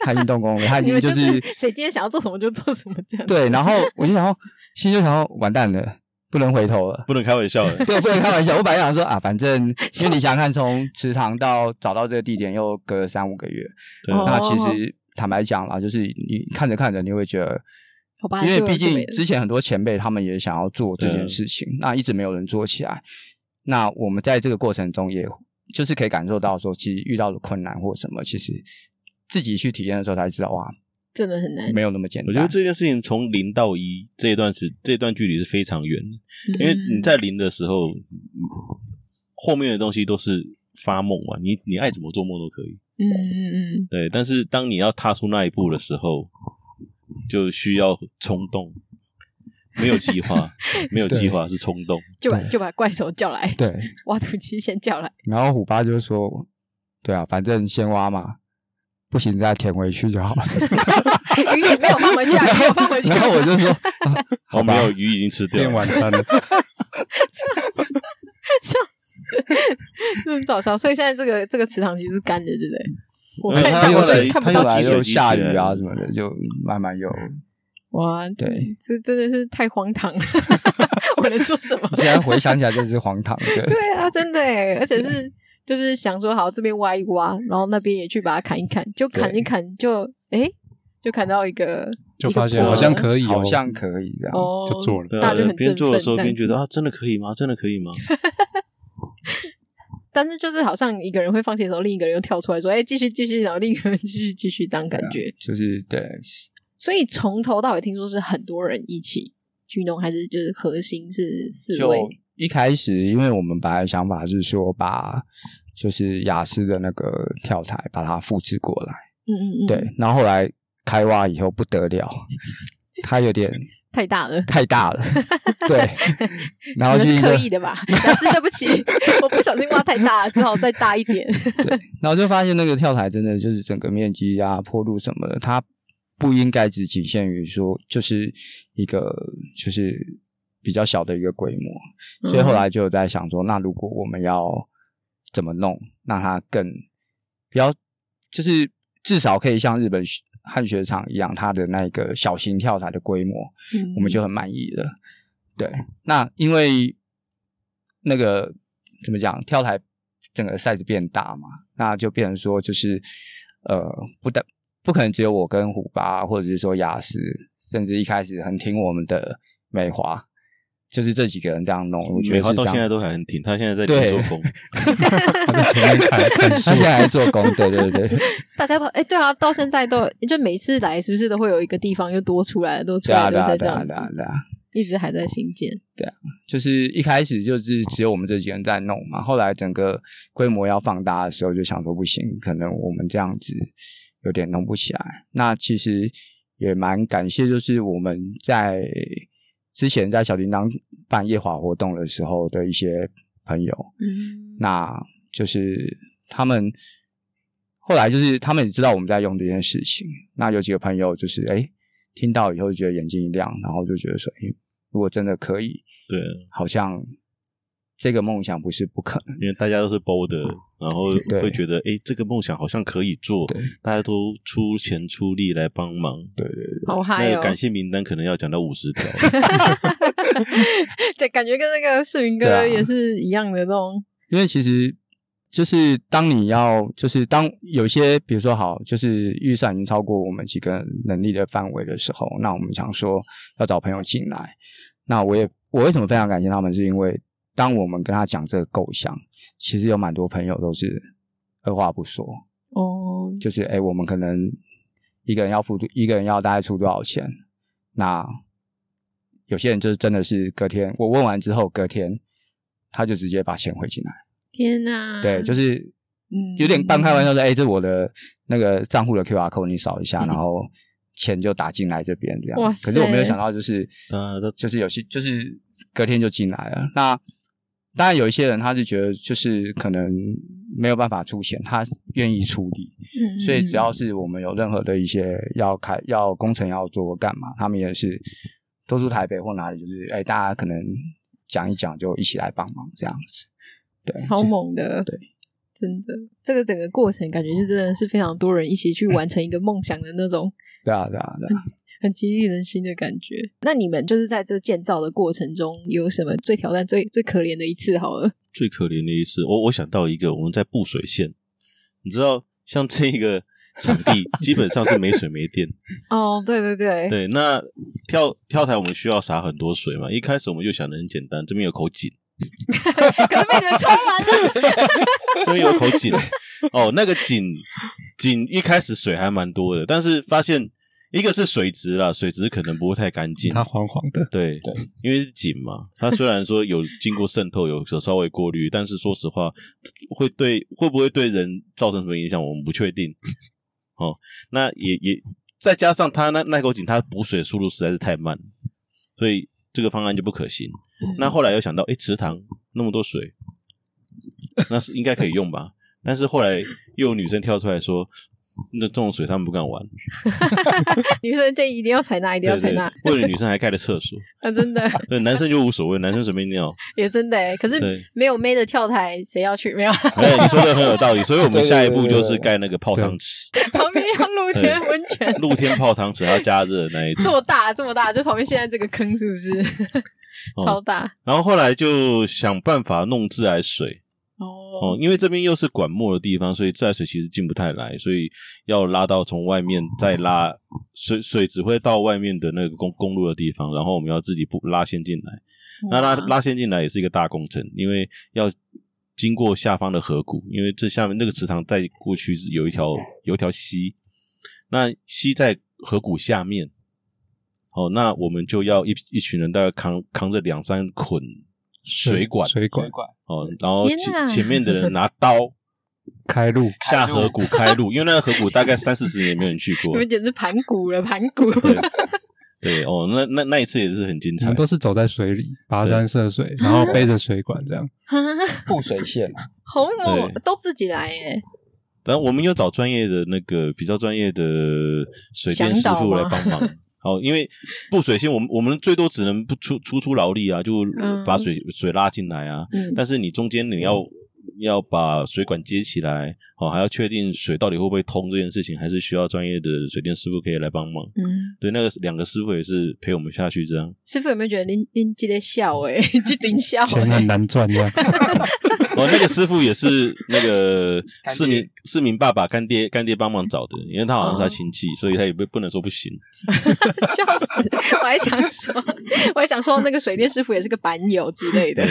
他已经动工了，他已经就是谁今天想要做什么就做什么这样。对，然后我就想说，心就想说，完蛋了。不能回头了，不能开玩笑了。对，不能开玩笑。我本来想说啊，反正 因为你想看，从池塘到找到这个地点又隔了三五个月，对那其实坦白讲啦，就是你看着看着，你会觉得，因为毕竟之前很多前辈他们也想要做这件事情，那一直没有人做起来。那我们在这个过程中，也就是可以感受到说，其实遇到的困难或什么，其实自己去体验的时候才知道哇。真的很难，没有那么简单。我觉得这件事情从零到一这一段是这段距离是非常远的，嗯、因为你在零的时候，后面的东西都是发梦嘛，你你爱怎么做梦都可以。嗯嗯嗯，对。但是当你要踏出那一步的时候，就需要冲动，没有计划，没有计划是冲动，就把就把怪手叫来，对，挖土机先叫来。然后虎爸就说：“对啊，反正先挖嘛。”不行，再填回去就好了。鱼也没有放回去啊，没有放回去。然后我就说：“ 哦，没有，鱼已经吃掉了。”晚餐了，笑死，笑死，很搞笑。所以现在这个这个池塘其实是干的，对不对？我看一下，我看不到有下雨啊什么的，就慢慢有。哇，对，这真的是太荒唐了。我能说什么？现在回想起来就是荒唐。对，对啊，真的诶，而且是。就是想说好这边挖一挖，然后那边也去把它砍一砍，就砍一砍就，就哎，就砍到一个，就发现好像可以，好像可以这样，哦、就做了。大家就很边做的时候边觉得啊，真的可以吗？真的可以吗？但是就是好像一个人会放弃的时候，另一个人又跳出来说：“哎，继续继续。”然后另一个人 继续继续这样感觉，就是对。所以从头到尾听说是很多人一起去弄，还是就是核心是四位？一开始因为我们本来想法是说把。就是雅思的那个跳台，把它复制过来。嗯嗯嗯。对，然后后来开挖以后不得了，它有点 太大了，太大了。对。然后是刻意的吧？老师，对不起，我不小心挖太大了，只好再大一点。对。然后就发现那个跳台真的就是整个面积啊、坡度什么的，它不应该只仅限于说就是一个就是比较小的一个规模。所以后来就在想说，那如果我们要怎么弄，让它更比较，就是至少可以像日本汉学场一样，它的那个小型跳台的规模，嗯、我们就很满意了。对，那因为那个怎么讲，跳台整个 size 变大嘛，那就变成说，就是呃，不但不可能只有我跟虎巴，或者是说雅思，甚至一开始很听我们的美华。就是这几个人这样弄，我觉得他到现在都还很挺，他现在在做工，他前面还他 现在还做工，对对对。大家都哎，对啊，到现在都就每次来是不是都会有一个地方又多出来，都出来都在这样子，对啊，一直还在新建。对啊，就是一开始就是只有我们这几个人在弄嘛，后来整个规模要放大的时候，就想说不行，可能我们这样子有点弄不起来。那其实也蛮感谢，就是我们在。之前在小叮当办夜华活动的时候的一些朋友，嗯，那就是他们后来就是他们也知道我们在用这件事情，那有几个朋友就是哎、欸、听到以后就觉得眼睛一亮，然后就觉得说，哎、欸，如果真的可以，对，好像。这个梦想不是不可能，因为大家都是 bold，然后会觉得，哎，这个梦想好像可以做，对大家都出钱出力来帮忙，对对对，好嗨哦！那个感谢名单可能要讲到五十条，对，感觉跟那个世云哥也是一样的那种。啊、因为其实就是当你要，就是当有些比如说好，就是预算已经超过我们几个能力的范围的时候，那我们想说要找朋友进来，那我也我为什么非常感谢他们，是因为。当我们跟他讲这个构想，其实有蛮多朋友都是二话不说哦，就是哎，我们可能一个人要付一个人要大概出多少钱？那有些人就是真的是隔天我问完之后，隔天他就直接把钱汇进来。天哪！对，就是有点半开玩笑说，哎、嗯，这是我的那个账户的 QR code，你扫一下，嗯、然后钱就打进来这边这样。哇！可是我没有想到，就是呃就是有些就是隔天就进来了。那当然有一些人他是觉得就是可能没有办法出钱，他愿意出力。嗯。所以只要是我们有任何的一些要开要工程要做干嘛，他们也是都出台北或哪里，就是哎大家可能讲一讲就一起来帮忙这样子。对，超猛的。对。真的，这个整个过程感觉是真的是非常多人一起去完成一个梦想的那种，对啊，对啊，对啊，很激励人心的感觉。那你们就是在这建造的过程中，有什么最挑战、最最可怜的一次？好了，最可怜的一次，我我想到一个，我们在布水线，你知道，像这个场地 基本上是没水没电。哦，对对对，对，那跳跳台我们需要洒很多水嘛。一开始我们就想的很简单，这边有口井。可是被你们抽完了。这边有口井哦，那个井井一开始水还蛮多的，但是发现一个是水质啦，水质可能不会太干净，它黄黄的。对对，因为是井嘛，它虽然说有经过渗透，有有稍微过滤，但是说实话，会对会不会对人造成什么影响，我们不确定。哦，那也也再加上它那那口井，它补水速度实在是太慢，所以这个方案就不可行。那后来又想到，哎，池塘那么多水，那是应该可以用吧？但是后来又有女生跳出来说，那这种水他们不敢玩。女生建议一定要采纳，一定要采纳。为了女生还盖了厕所 啊，真的。对，男生就无所谓，男生随便尿。也真的哎，可是没有妹的跳台，谁要去？没有。哎，你说的很有道理，所以我们下一步就是盖那个泡汤池，旁边要露天温泉，露天泡汤池，要加热的那一种。这么大，这么大，就旁边现在这个坑是不是？超大、哦，然后后来就想办法弄自来水哦哦，因为这边又是管墨的地方，所以自来水其实进不太来，所以要拉到从外面再拉水，水只会到外面的那个公公路的地方，然后我们要自己不拉线进来。那拉拉线进来也是一个大工程，因为要经过下方的河谷，因为这下面那个池塘在过去是有一条有一条溪，那溪在河谷下面。哦，那我们就要一一群人大概扛扛着两三捆水管，水管。哦，然后前前面的人 拿刀开路。下河谷开路，因为那个河谷大概三四十年没有人去过，你们简直盘古了，盘古。对。哦，那那那一次也是很精彩，都是走在水里跋山涉水，然后背着水管这样。布水线，好猛，都自己来耶。然后我们有找专业的那个比较专业的水电师傅来帮忙。好，因为不水线，我们我们最多只能不出出出劳力啊，就把水、嗯、水拉进来啊。嗯、但是你中间你要、嗯、要把水管接起来，哦，还要确定水到底会不会通这件事情，还是需要专业的水电师傅可以来帮忙。嗯，对，那个两个师傅也是陪我们下去这样。师傅有没有觉得您您记得笑诶，记得笑，钱很难赚呀。哦，那个师傅也是那个 市民市民爸爸干爹干爹帮忙找的，因为他好像是他亲戚，哦、所以他也不不能说不行。笑死！我还想说，我还想说，那个水电师傅也是个板友之类的。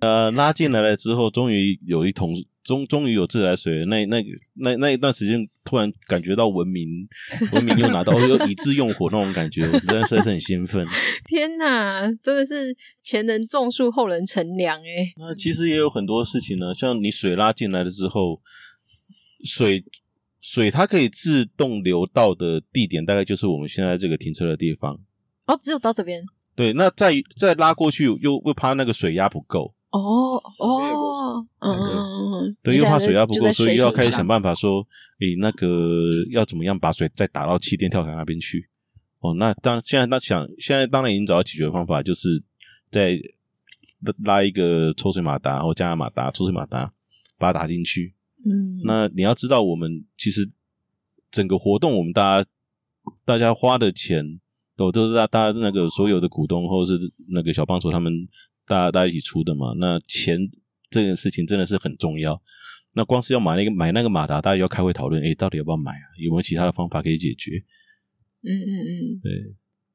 呃，拉进来了之后，终于有一桶。终终于有自来水了，那那那那一段时间，突然感觉到文明，文明又拿到又以智用火那种感觉，真的是很兴奋。天哪，真的是前人种树，后人乘凉哎。那其实也有很多事情呢，像你水拉进来了之后，水水它可以自动流到的地点，大概就是我们现在这个停车的地方。哦，只有到这边。对，那再再拉过去，又又怕那个水压不够。哦哦，嗯嗯嗯，对，又怕水压不够，所以又要开始想办法说，诶，那个要怎么样把水再打到气垫跳台那边去？哦，那当现在那想，现在当然已经找到解决方法，就是在拉一个抽水马达或加压马达、抽水马达，把它打进去。嗯，那你要知道，我们其实整个活动，我们大家大家花的钱，都都是大大家那个所有的股东或者是那个小帮手他们。大家大家一起出的嘛，那钱这件事情真的是很重要。那光是要买那个买那个马达，大家要开会讨论，诶，到底要不要买啊？有没有其他的方法可以解决？嗯嗯嗯，对。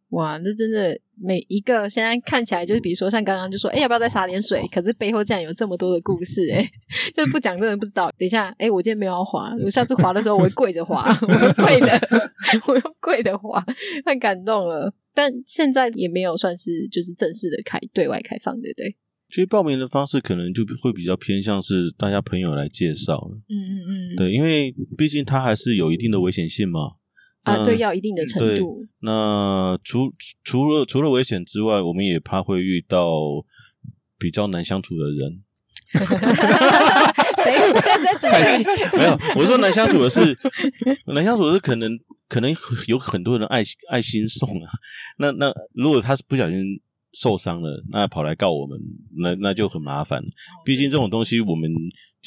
哇，这真的每一个现在看起来就是，比如说像刚刚就说，诶，要不要再洒点水？可是背后竟然有这么多的故事，哎，就是不讲真的不知道。等一下，诶，我今天没有要滑，我下次滑的时候我会跪着滑，我会跪的，我用跪的滑，太感动了。但现在也没有算是就是正式的开对外开放，对不对？其实报名的方式可能就会比较偏向是大家朋友来介绍了。嗯嗯嗯，对，因为毕竟它还是有一定的危险性嘛。啊，对，要一定的程度。那除除了除了危险之外，我们也怕会遇到比较难相处的人。谁现在在准备？没有，我说难相处的是难相处的是可能可能有很多人爱爱心送啊。那那如果他是不小心受伤了，那跑来告我们，那那就很麻烦。毕竟这种东西我们。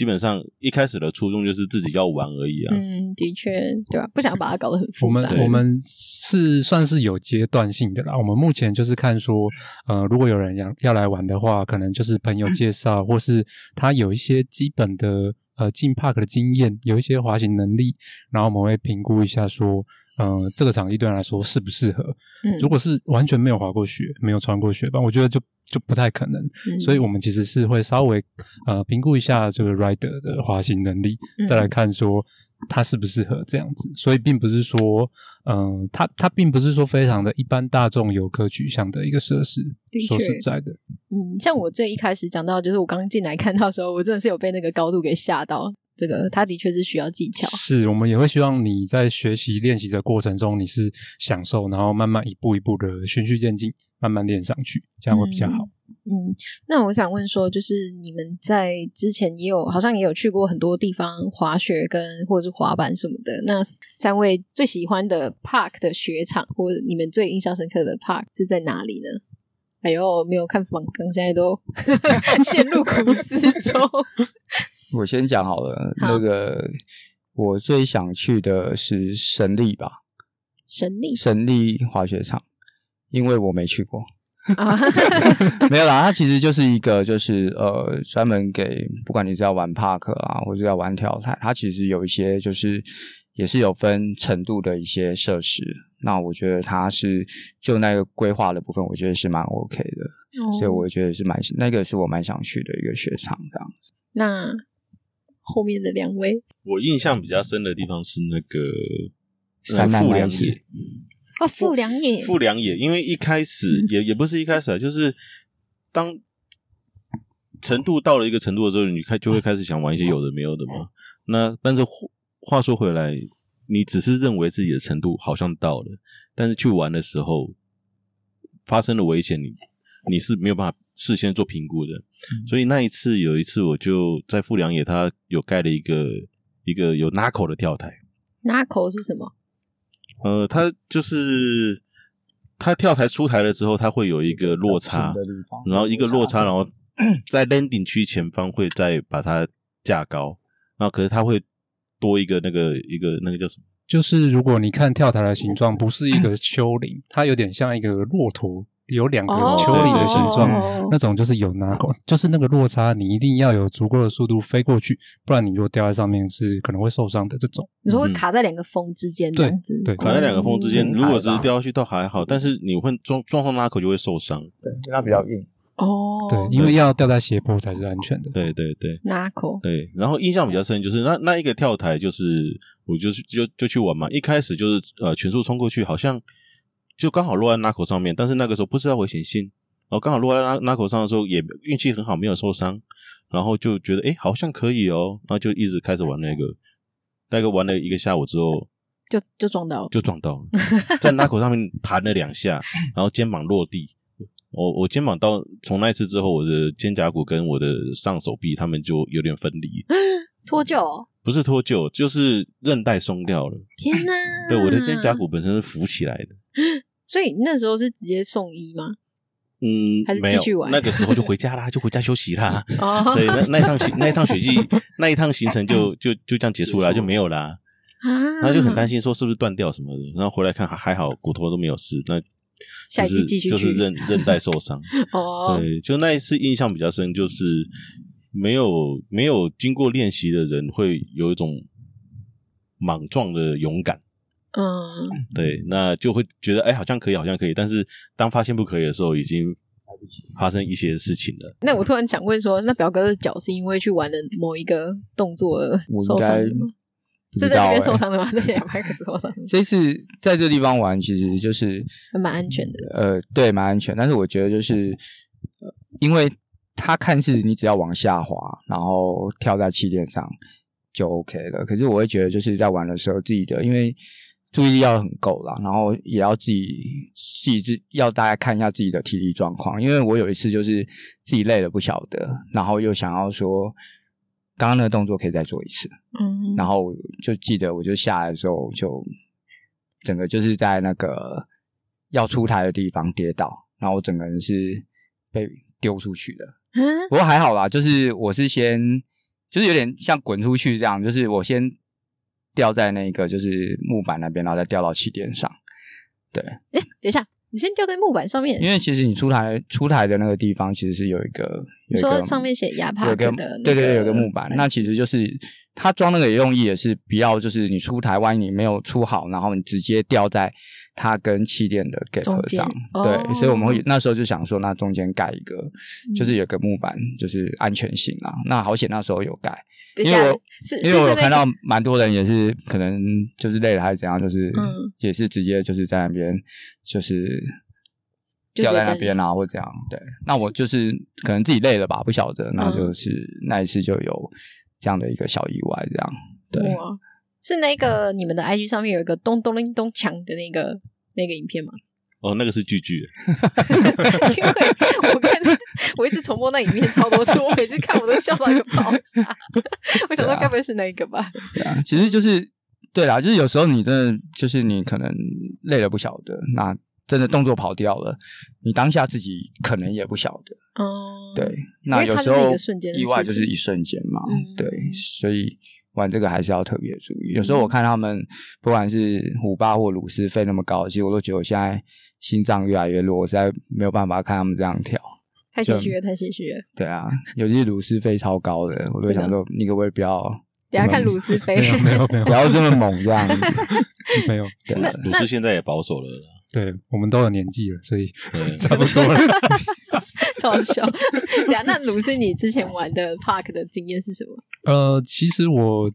基本上一开始的初衷就是自己要玩而已啊。嗯，的确，对吧？不想把它搞得很复杂。我们我们是算是有阶段性的啦。我们目前就是看说，呃，如果有人要要来玩的话，可能就是朋友介绍，或是他有一些基本的呃进 park 的经验，有一些滑行能力，然后我们会评估一下说，呃，这个场地对他来说适不适合。嗯，如果是完全没有滑过雪，没有穿过雪板，我觉得就。就不太可能，嗯、所以我们其实是会稍微呃评估一下这个 rider 的滑行能力，嗯、再来看说他适不适合这样子。所以并不是说，嗯、呃，他他并不是说非常的一般大众游客取向的一个设施。说实在的，嗯，像我最一开始讲到，就是我刚进来看到的时候，我真的是有被那个高度给吓到。这个他的确是需要技巧，是我们也会希望你在学习练习的过程中，你是享受，然后慢慢一步一步的循序渐进，慢慢练上去，这样会比较好。嗯，那我想问说，就是你们在之前也有好像也有去过很多地方滑雪跟或者是滑板什么的，那三位最喜欢的 park 的雪场，或者你们最印象深刻的 park 是在哪里呢？哎呦，没有看访纲，现在都 陷入苦思中。我先讲好了，好那个我最想去的是神力吧，神力神力滑雪场，因为我没去过啊，没有啦，它其实就是一个就是呃专门给不管你是要玩 park 啊，或者要玩跳台，它其实有一些就是也是有分程度的一些设施，那我觉得它是就那个规划的部分，我觉得是蛮 OK 的，哦、所以我觉得是蛮那个是我蛮想去的一个雪场这样子，那。后面的两位，我印象比较深的地方是那个富良野。哦，富良野，富良野，因为一开始也也不是一开始啊，就是当程度到了一个程度的时候，你开就会开始想玩一些有的没有的嘛。那但是话说回来，你只是认为自己的程度好像到了，但是去玩的时候发生了危险，你你是没有办法。事先做评估的，嗯、所以那一次有一次我就在富良野，他有盖了一个一个有 knuckle 的跳台。knuckle 是什么？呃，它就是它跳台出台了之后，它会有一个落差，然后一个落差，然后在 landing 区前方会再把它架高，然后可是它会多一个那个一个那个叫什么？就是如果你看跳台的形状，不是一个丘陵，它有点像一个骆驼。有两个丘陵的形状，哦、那种就是有 knuckle，就是那个落差，你一定要有足够的速度飞过去，不然你如果掉在上面是可能会受伤的。这种。你说会卡在两个峰之间这样子，对，对。卡在两个峰之间，嗯、如果只是掉下去倒还好，但是你会撞撞上 knuckle 就会受伤，对，因为它比较硬。哦，对，因为要掉在斜坡才是安全的。对对对，knuckle，对，然后印象比较深就是那那一个跳台，就是我就是就就去玩嘛，一开始就是呃全速冲过去，好像。就刚好落在 knuckle 上面，但是那个时候不知道危险性，然后刚好落在 knuckle 上的时候也运气很好，没有受伤，然后就觉得诶好像可以哦，然后就一直开始玩那个，大概玩了一个下午之后，就就撞到了，就撞到，在 knuckle 上面弹了两下，然后肩膀落地，我我肩膀到从那一次之后，我的肩胛骨跟我的上手臂他们就有点分离，脱臼？不是脱臼，就是韧带松掉了。天哪！对，我的肩胛骨本身是浮起来的。所以那时候是直接送医吗？嗯，还是继续玩？那个时候就回家啦，就回家休息啦。哦，对，那那一趟行那一趟雪季那一趟行程就 就就这样结束了，就没有啦。啊，然后就很担心说是不是断掉什么的，然后回来看还还好，骨头都没有事。那下一季继续就是韧韧带受伤。哦，对，就那一次印象比较深，就是没有没有经过练习的人会有一种莽撞的勇敢。嗯，对，那就会觉得哎，好像可以，好像可以，但是当发现不可以的时候，已经发生一些事情了。那我突然想问说，那表哥的脚是因为去玩的某一个动作受伤的吗？是 在这边受伤的吗？在两百克受伤。这次在这地方玩，其实就是蛮安全的。呃，对，蛮安全。但是我觉得就是，呃，因为他看似你只要往下滑，然后跳在气垫上就 OK 了。可是我会觉得就是在玩的时候，自己的因为。注意力要很够啦，然后也要自己自己自要大家看一下自己的体力状况，因为我有一次就是自己累了不晓得，然后又想要说刚刚那个动作可以再做一次，嗯，然后就记得我就下来的时候就整个就是在那个要出台的地方跌倒，然后我整个人是被丢出去的，嗯，不过还好啦，就是我是先就是有点像滚出去这样，就是我先。掉在那个就是木板那边，然后再掉到起垫上。对，哎，等一下，你先掉在木板上面，因为其实你出台出台的那个地方其实是有一个，有一个说上面写亚帕克的，对对对，有个木板，那其实就是他装那个也用意也是不要，就是你出台，万一你没有出好，然后你直接掉在。它跟气垫的 gap 上，对，哦、所以我们会那时候就想说，那中间盖一个，嗯、就是有个木板，就是安全性啊。那好险那时候有盖，因为我因为我有看到蛮多人也是可能就是累了还是怎样，就是也是直接就是在那边就是掉在那边啊，或者这样。对，那我就是可能自己累了吧，不晓得，那就是那一次就有这样的一个小意外，这样对。是那个你们的 IG 上面有一个咚咚咚咚锵的那个那个影片吗？哦，那个是巨巨。因为我看 我一直重播那影片超多次，我每次看我都笑到一个爆炸。我想说该不会是那个吧？对啊，其实就是对啦，就是有时候你真的就是你可能累了不晓得，那真的动作跑掉了，你当下自己可能也不晓得。哦，对，那有时候意外就是一瞬间嘛，对，所以。玩这个还是要特别注意。有时候我看他们，不管是虎爸或鲁斯飞那么高，其实我都觉得我现在心脏越来越弱，我实在没有办法看他们这样跳。太谦虚了，太谦虚了。对啊，尤其是鲁斯飞超高的，我都想说，你可不可以不要？不要看鲁斯飞，没有没有没 有，不要这么猛这样。没有，鲁斯现在也保守了。对，我们都有年纪了，所以 差不多了。超笑。对啊，那鲁是，你之前玩的 Park 的经验是什么？呃，其实我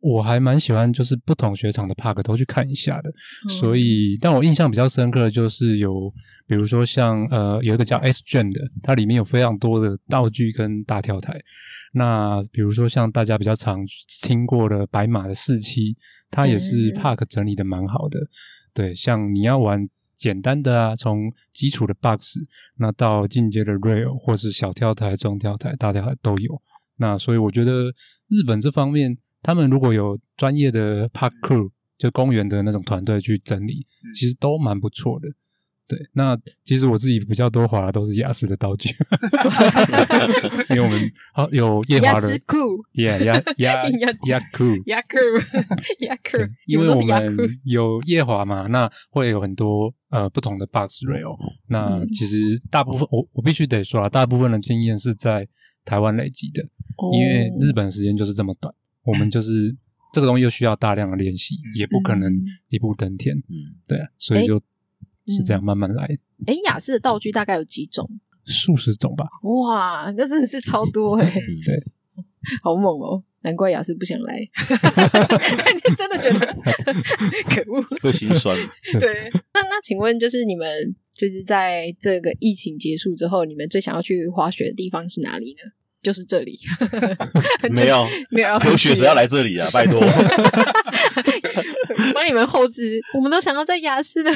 我还蛮喜欢，就是不同雪场的 Park 都去看一下的。嗯、所以，但我印象比较深刻的就是有，比如说像呃，有一个叫 S Gen 的，它里面有非常多的道具跟大跳台。那比如说像大家比较常听过的白马的四期，它也是 Park 整理的蛮好的。嗯、对，像你要玩。简单的啊，从基础的 box，那到进阶的 rail 或是小跳台、中跳台、大跳台都有。那所以我觉得日本这方面，他们如果有专业的 park crew，就公园的那种团队去整理，其实都蛮不错的。对，那其实我自己比较多滑的都是亚斯的道具，因为我们好有夜滑的，亚斯酷，Yeah，亚亚 亚酷，亚酷，亚酷，因为我们有夜滑嘛，那会有很多呃不同的 box rail。那其实大部分我我必须得说啊，大部分的经验是在台湾累积的，因为日本时间就是这么短，我们就是这个东西又需要大量的练习，也不可能一步登天，嗯，对啊，所以就。是这样慢慢来。哎，雅斯的道具大概有几种？数十种吧。哇，那真的是超多 哎！对，好猛哦！难怪雅斯不想来。你真的觉得可恶？会心酸。对，那那请问，就是你们就是在这个疫情结束之后，你们最想要去滑雪的地方是哪里呢？就是这里。没有，没有，有雪谁要来这里啊？拜托。帮你们后置，我们都想要在亚斯的。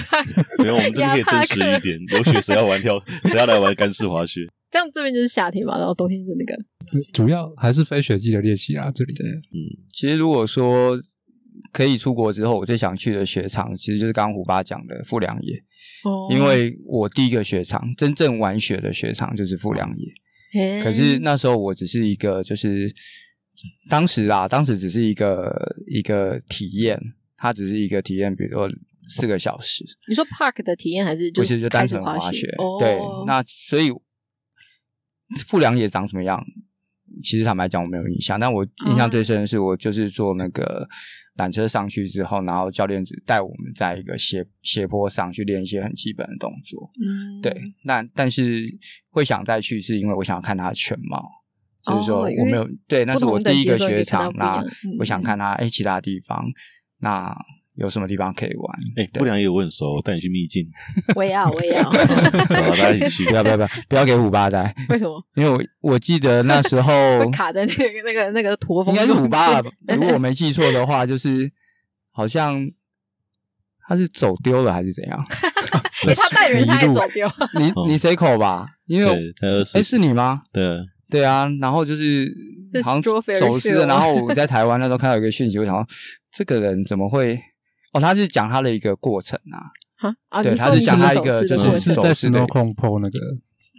没有，我们这边可以真实一点。有雪谁要玩跳？谁要来玩干式滑雪？这样这边就是夏天嘛，然后冬天就是那个。主要还是非雪季的练习啊，这里的。嗯，其实如果说可以出国之后，我最想去的雪场，其实就是刚刚胡巴讲的富良野。哦。因为我第一个雪场真正玩雪的雪场就是富良野。嘿可是那时候我只是一个，就是当时啊，当时只是一个一个体验。它只是一个体验，比如说四个小时。你说 park 的体验还是就不是就单纯滑雪？哦、对，那所以富良野长什么样？其实坦白讲我没有印象，但我印象最深的是我就是做那个缆车上去之后，然后教练只带我们在一个斜斜坡上去练一些很基本的动作。嗯，对。那但是会想再去，是因为我想要看它的全貌。就是说我没有、哦、对，那是我第一个雪场，那我想看它哎其他地方。那有什么地方可以玩？哎，不良也我很熟，我带你去秘境。我也要，我也要。好，大家一起去。不要不要不要，不要给五八带。为什么？因为我我记得那时候 会卡在那个那个那个驼峰。应该是虎爸，如果我没记错的话，就是好像他是走丢了还是怎样？给他带人，他也走丢。你你随口吧，因为哎是你吗？对对啊，然后就是好像走失了。然后我在台湾那时候看到一个讯息，我想说这个人怎么会？哦，他是讲他的一个过程啊。啊，对，他是讲他一个就是是在 Snowcone po 那个，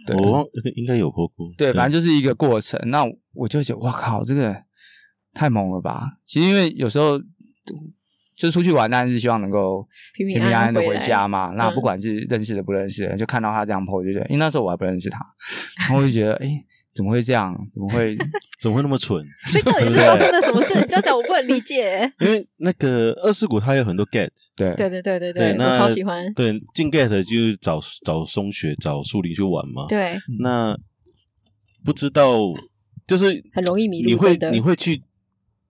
对，我忘应该有 po 过。对，反正就是一个过程。那我就觉得，哇靠，这个太猛了吧！其实因为有时候。就出去玩，当然是希望能够平平安安的回家嘛。那不管是认识的不认识的，就看到他这样 po，就觉得，因为那时候我还不认识他，然后我就觉得，哎，怎么会这样？怎么会？怎么会那么蠢？所以到底是发生了什么事？你这样讲我不能理解。因为那个二世谷它有很多 get，对对对对对对，我超喜欢。对，进 get 就是找找松雪、找树林去玩嘛。对，那不知道就是很容易迷路，你会你会去。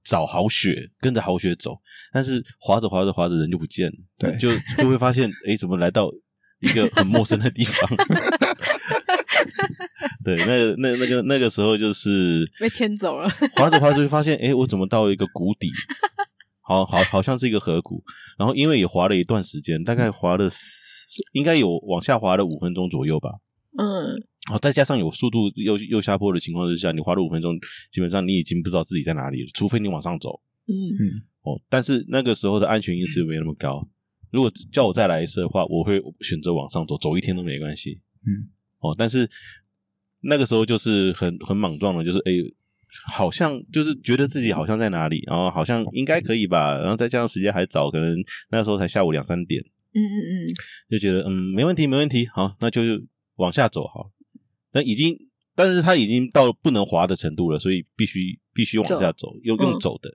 找好雪，跟着好雪走，但是滑着滑着滑着人就不见了，对，就就会发现，哎，怎么来到一个很陌生的地方？对，那那那个那个时候就是被牵走了，滑着滑着就发现，哎，我怎么到了一个谷底？好好好像是一个河谷，然后因为也滑了一段时间，大概滑了应该有往下滑了五分钟左右吧，嗯。哦，再加上有速度又又下坡的情况之下，你滑了五分钟，基本上你已经不知道自己在哪里了，除非你往上走。嗯嗯。哦，但是那个时候的安全意识没那么高。如果叫我再来一次的话，我会选择往上走，走一天都没关系。嗯。哦，但是那个时候就是很很莽撞的，就是哎，好像就是觉得自己好像在哪里，然后好像应该可以吧，然后再加上时间还早，可能那时候才下午两三点。嗯嗯嗯。就觉得嗯，没问题，没问题，好，那就往下走好。那已经，但是他已经到不能滑的程度了，所以必须必须往下走，用用走的。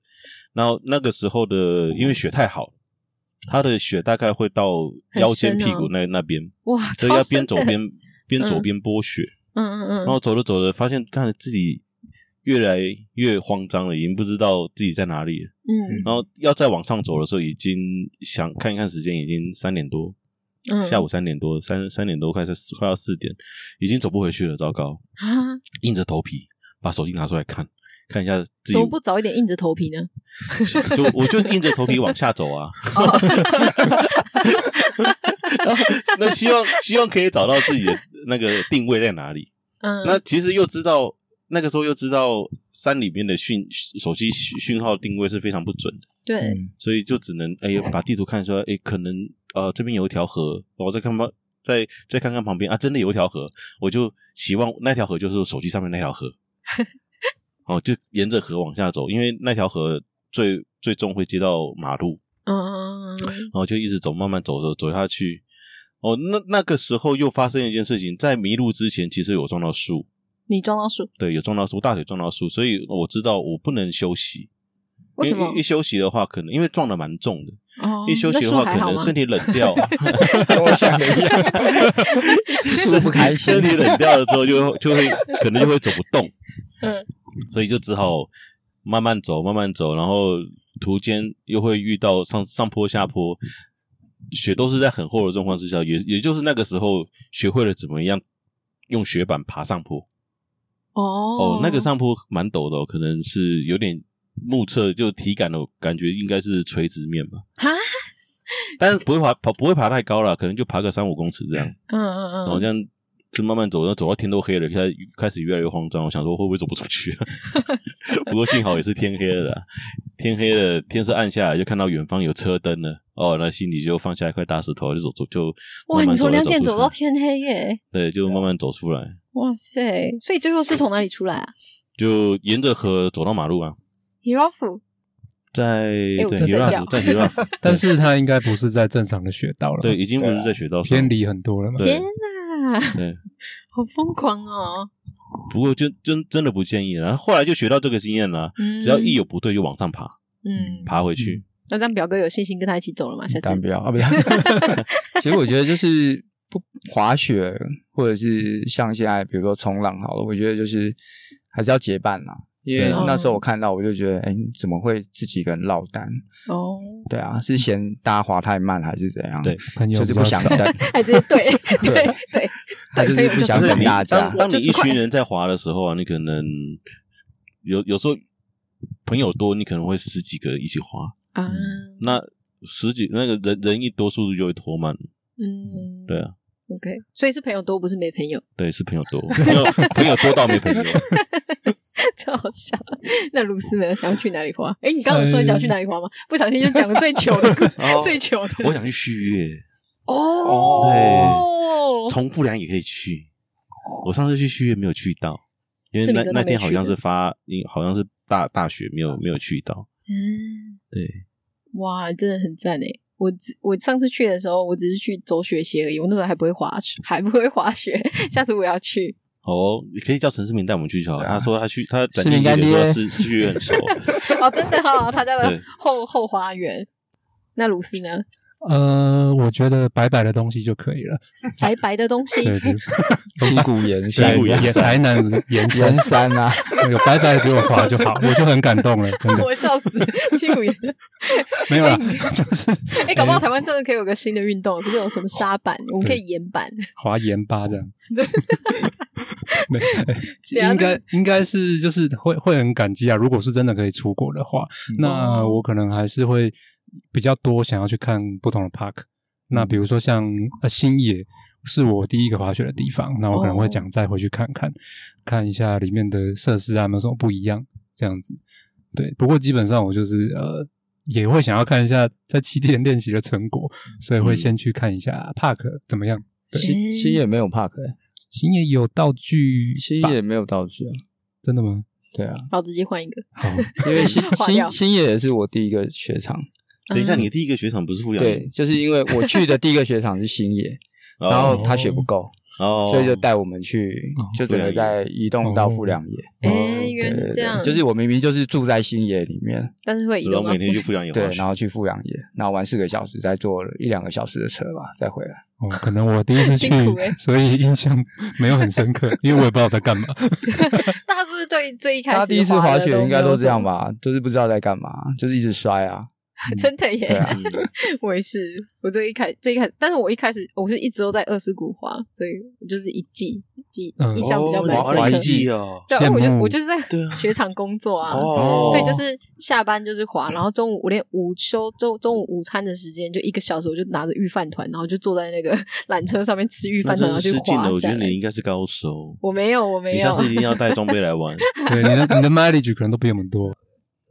然后那个时候的，因为雪太好，他的雪大概会到腰间屁股那那边，哇，所以要边走边边走边剥雪，嗯嗯嗯。然后走着走着，发现看着自己越来越慌张了，已经不知道自己在哪里了，嗯。然后要再往上走的时候，已经想看一看时间，已经三点多。下午三点多，三三点多快是快要四点，已经走不回去了，糟糕！啊，硬着头皮把手机拿出来看，看一下自己。怎么不早一点硬着头皮呢？就我就硬着头皮往下走啊。然 后那希望希望可以找到自己的那个定位在哪里。嗯，那其实又知道那个时候又知道山里面的讯手机讯号定位是非常不准的。对，嗯，所以就只能哎把地图看出来，哎可能。呃，这边有一条河，我再看旁，再再看看旁边啊，真的有一条河，我就期望那条河就是手机上面那条河，哦，就沿着河往下走，因为那条河最最终会接到马路，嗯嗯嗯，然后就一直走，慢慢走走走下去，哦，那那个时候又发生一件事情，在迷路之前，其实有撞到树，你撞到树？对，有撞到树，大腿撞到树，所以我知道我不能休息，为什么？一休息的话，可能因为撞得蛮重的。哦，一休息的话，可能身体冷掉，跟我想的一样，树不开心，身体冷掉了之后，就就会可能就会走不动，嗯，所以就只好慢慢走，慢慢走，然后途间又会遇到上上坡下坡，雪都是在很厚的状况之下，也也就是那个时候学会了怎么样用雪板爬上坡。哦哦，那个上坡蛮陡的，可能是有点。目测就体感的感觉应该是垂直面吧，哈，但是不会爬爬不会爬太高了，可能就爬个三五公尺这样，嗯嗯嗯，然后这样就慢慢走，然后走到天都黑了，开始开始越来越慌张，我想说会不会走不出去？不过幸好也是天黑了，天黑了，天色暗下来，就看到远方有车灯了，哦，那心里就放下一块大石头，就走走就慢慢走，哇，你从两点走到天黑耶？对，就慢慢走出来。哇塞，所以最后是从哪里出来啊？就沿着河走到马路啊。Hirafu 在对 Hirafu 在 Hirafu 但是他应该不是在正常的雪道了。对，已经不是在雪道上，偏离很多了嘛。天哪，对，好疯狂哦！不过就真真的不建议了。然后后来就学到这个经验了，只要一有不对就往上爬，嗯，爬回去。那这样表哥有信心跟他一起走了吗？下次不要啊，不要。其实我觉得就是不滑雪，或者是像现在比如说冲浪好了，我觉得就是还是要结伴呐。因为那时候我看到，我就觉得，哎，怎么会自己一个人落单？哦，对啊，是嫌大家滑太慢，还是怎样？对，就是不想等，还是对对对，他就是不想等大家。当你一群人在滑的时候啊，你可能有有时候朋友多，你可能会十几个一起滑啊。那十几那个人人一多，速度就会拖慢。嗯，对啊。OK，所以是朋友多，不是没朋友。对，是朋友多，朋友朋友多到没朋友。超好笑。那鲁斯呢？想要去哪里花？哎，你刚刚说你想要去哪里花吗？不小心就讲了最糗的，最糗的。我想去续月。哦，对，从富良也可以去。我上次去续月没有去到，因为那那天好像是发，好像是大大雪，没有没有去到。嗯，对。哇，真的很赞诶。我只我上次去的时候，我只是去走雪鞋而已。我那时候还不会滑雪，还不会滑雪。下次我要去。哦，你可以叫陈世明带我们去就好。他说他去，他展厅的时候是是去很熟。哦，真的哈，他家的后后花园。那鲁斯呢？呃，我觉得白白的东西就可以了。白白的东西，七股盐山，台南盐盐山啊，有白白的给我滑就好，我就很感动了，真的。我笑死，七股盐山没有啦，就是哎，搞不好台湾真的可以有个新的运动，不是有什么沙板，我们可以盐板滑盐巴这样。应该应该是就是会会很感激啊。如果是真的可以出国的话，那我可能还是会。比较多想要去看不同的 park，那比如说像呃星野是我第一个滑雪的地方，那我可能会讲再回去看看，看一下里面的设施啊有没有什么不一样这样子。对，不过基本上我就是呃也会想要看一下在七天练习的成果，所以会先去看一下 park 怎么样。星星野没有 park 哎，星野有道具，星野没有道具啊？真的吗？对啊，好，直接换一个。好，因为 星星星野也是我第一个雪场。等一下，你的第一个雪场不是富良野？对，就是因为我去的第一个雪场是新野，然后他雪不够，所以就带我们去，就准备在移动到富良野。哎，原来这样，就是我明明就是住在新野里面，但是会移动，每天去富良野，对，然后去富良野，然后玩四个小时，再坐一两个小时的车吧，再回来。哦，可能我第一次 去，所以印象没有很深刻，因为我也不知道在干嘛。大家是不是对最一开始他第一次滑雪应该都这样吧？都是不知道在干嘛，就是一直摔啊。真的耶，我也是。我最一开最一开始，但是我一开始我是一直都在二世谷滑，所以我就是一季季印象比较蛮深刻。哦，对，我就我就是在雪场工作啊，所以就是下班就是滑，然后中午我连午休中中午午餐的时间就一个小时，我就拿着御饭团，然后就坐在那个 缆车上面吃御饭团，然后就滑。我觉得你应该是高手。我没有，我没有。你下次一定要带装备来玩。对，你的你的 mileage 可能都比我们多。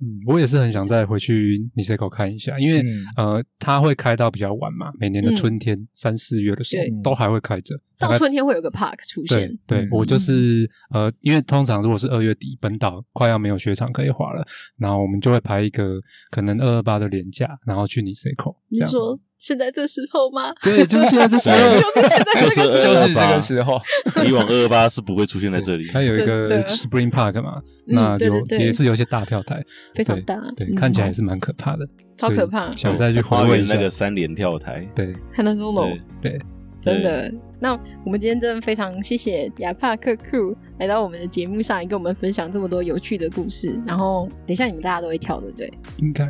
嗯，我也是很想再回去 Niseko 看一下，因为、嗯、呃，它会开到比较晚嘛，每年的春天三四、嗯、月的时候都还会开着。到春天会有个 park 出现。对，对我就是呃，因为通常如果是二月底，本岛快要没有雪场可以滑了，然后我们就会排一个可能二二八的连假，然后去 Niseko。你说现在这时候吗？对，就是现在这时候，就是现在这个时候，就是这个时候。以往二二八是不会出现在这里。它有一个 Spring Park 嘛，那有也是有一些大跳台，非常大，对，看起来也是蛮可怕的，超可怕。想再去花园那个三连跳台，对，还能说吗？对。真的，那我们今天真的非常谢谢亚帕克 crew 来到我们的节目上，跟我们分享这么多有趣的故事。然后等一下你们大家都会跳，对不对？应该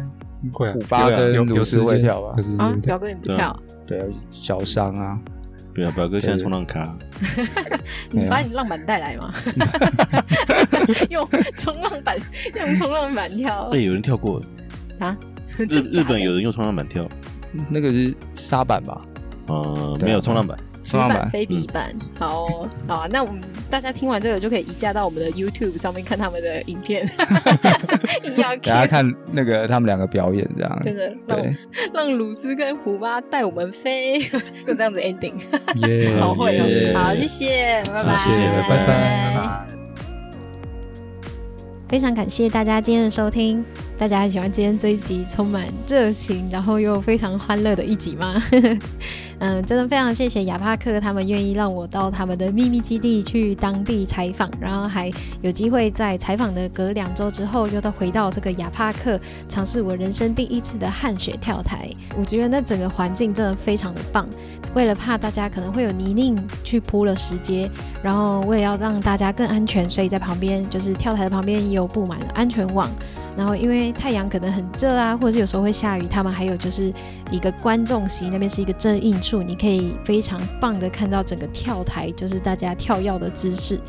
会啊，虎巴跟有时会跳吧？啊，表哥你不跳？对，小伤啊，对啊，表哥现在冲浪卡。你把你浪板带来吗？用冲浪板，用冲浪板跳。哎，有人跳过啊？日日本有人用冲浪板跳，那个是沙板吧？呃，没有冲浪板，冲浪板非比板。好好啊，那我们大家听完这个就可以移驾到我们的 YouTube 上面看他们的影片，大家看那个他们两个表演这样，真的对，让鲁斯跟胡巴带我们飞，就这样子 ending，好会哦，好谢谢，拜拜，谢谢，拜拜，非常感谢大家今天的收听。大家还喜欢今天这一集充满热情，然后又非常欢乐的一集吗？嗯，真的非常谢谢亚帕克他们愿意让我到他们的秘密基地去当地采访，然后还有机会在采访的隔两周之后，又再回到这个亚帕克尝试我人生第一次的旱雪跳台。我觉得那整个环境真的非常的棒。为了怕大家可能会有泥泞去铺了石阶，然后为了要让大家更安全，所以在旁边就是跳台的旁边也有布满了安全网。然后，因为太阳可能很热啊，或者是有时候会下雨，他们还有就是一个观众席那边是一个遮映处，你可以非常棒的看到整个跳台，就是大家跳跃的姿势。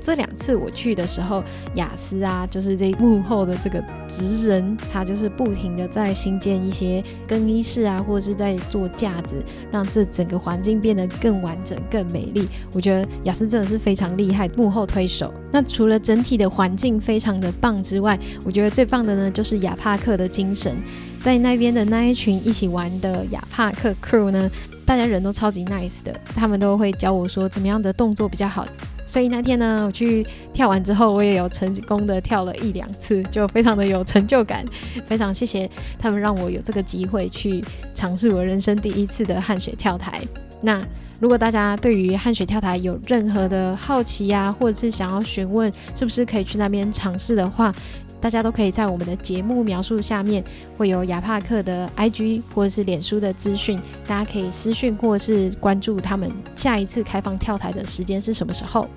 这两次我去的时候，雅斯啊，就是这幕后的这个职人，他就是不停的在新建一些更衣室啊，或者是在做架子，让这整个环境变得更完整、更美丽。我觉得雅斯真的是非常厉害，幕后推手。那除了整体的环境非常的棒之外，我觉得最棒的呢，就是亚帕克的精神。在那边的那一群一起玩的亚帕克 crew 呢，大家人都超级 nice 的，他们都会教我说怎么样的动作比较好。所以那天呢，我去跳完之后，我也有成功的跳了一两次，就非常的有成就感。非常谢谢他们让我有这个机会去尝试我人生第一次的汗水跳台。那如果大家对于汗水跳台有任何的好奇呀、或者是想要询问是不是可以去那边尝试的话，大家都可以在我们的节目描述下面会有亚帕克的 IG 或者是脸书的资讯，大家可以私讯或者是关注他们下一次开放跳台的时间是什么时候。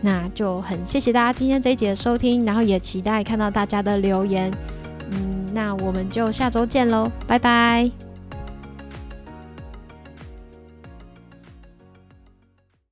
那就很谢谢大家今天这一集的收听，然后也期待看到大家的留言。嗯，那我们就下周见喽，拜拜。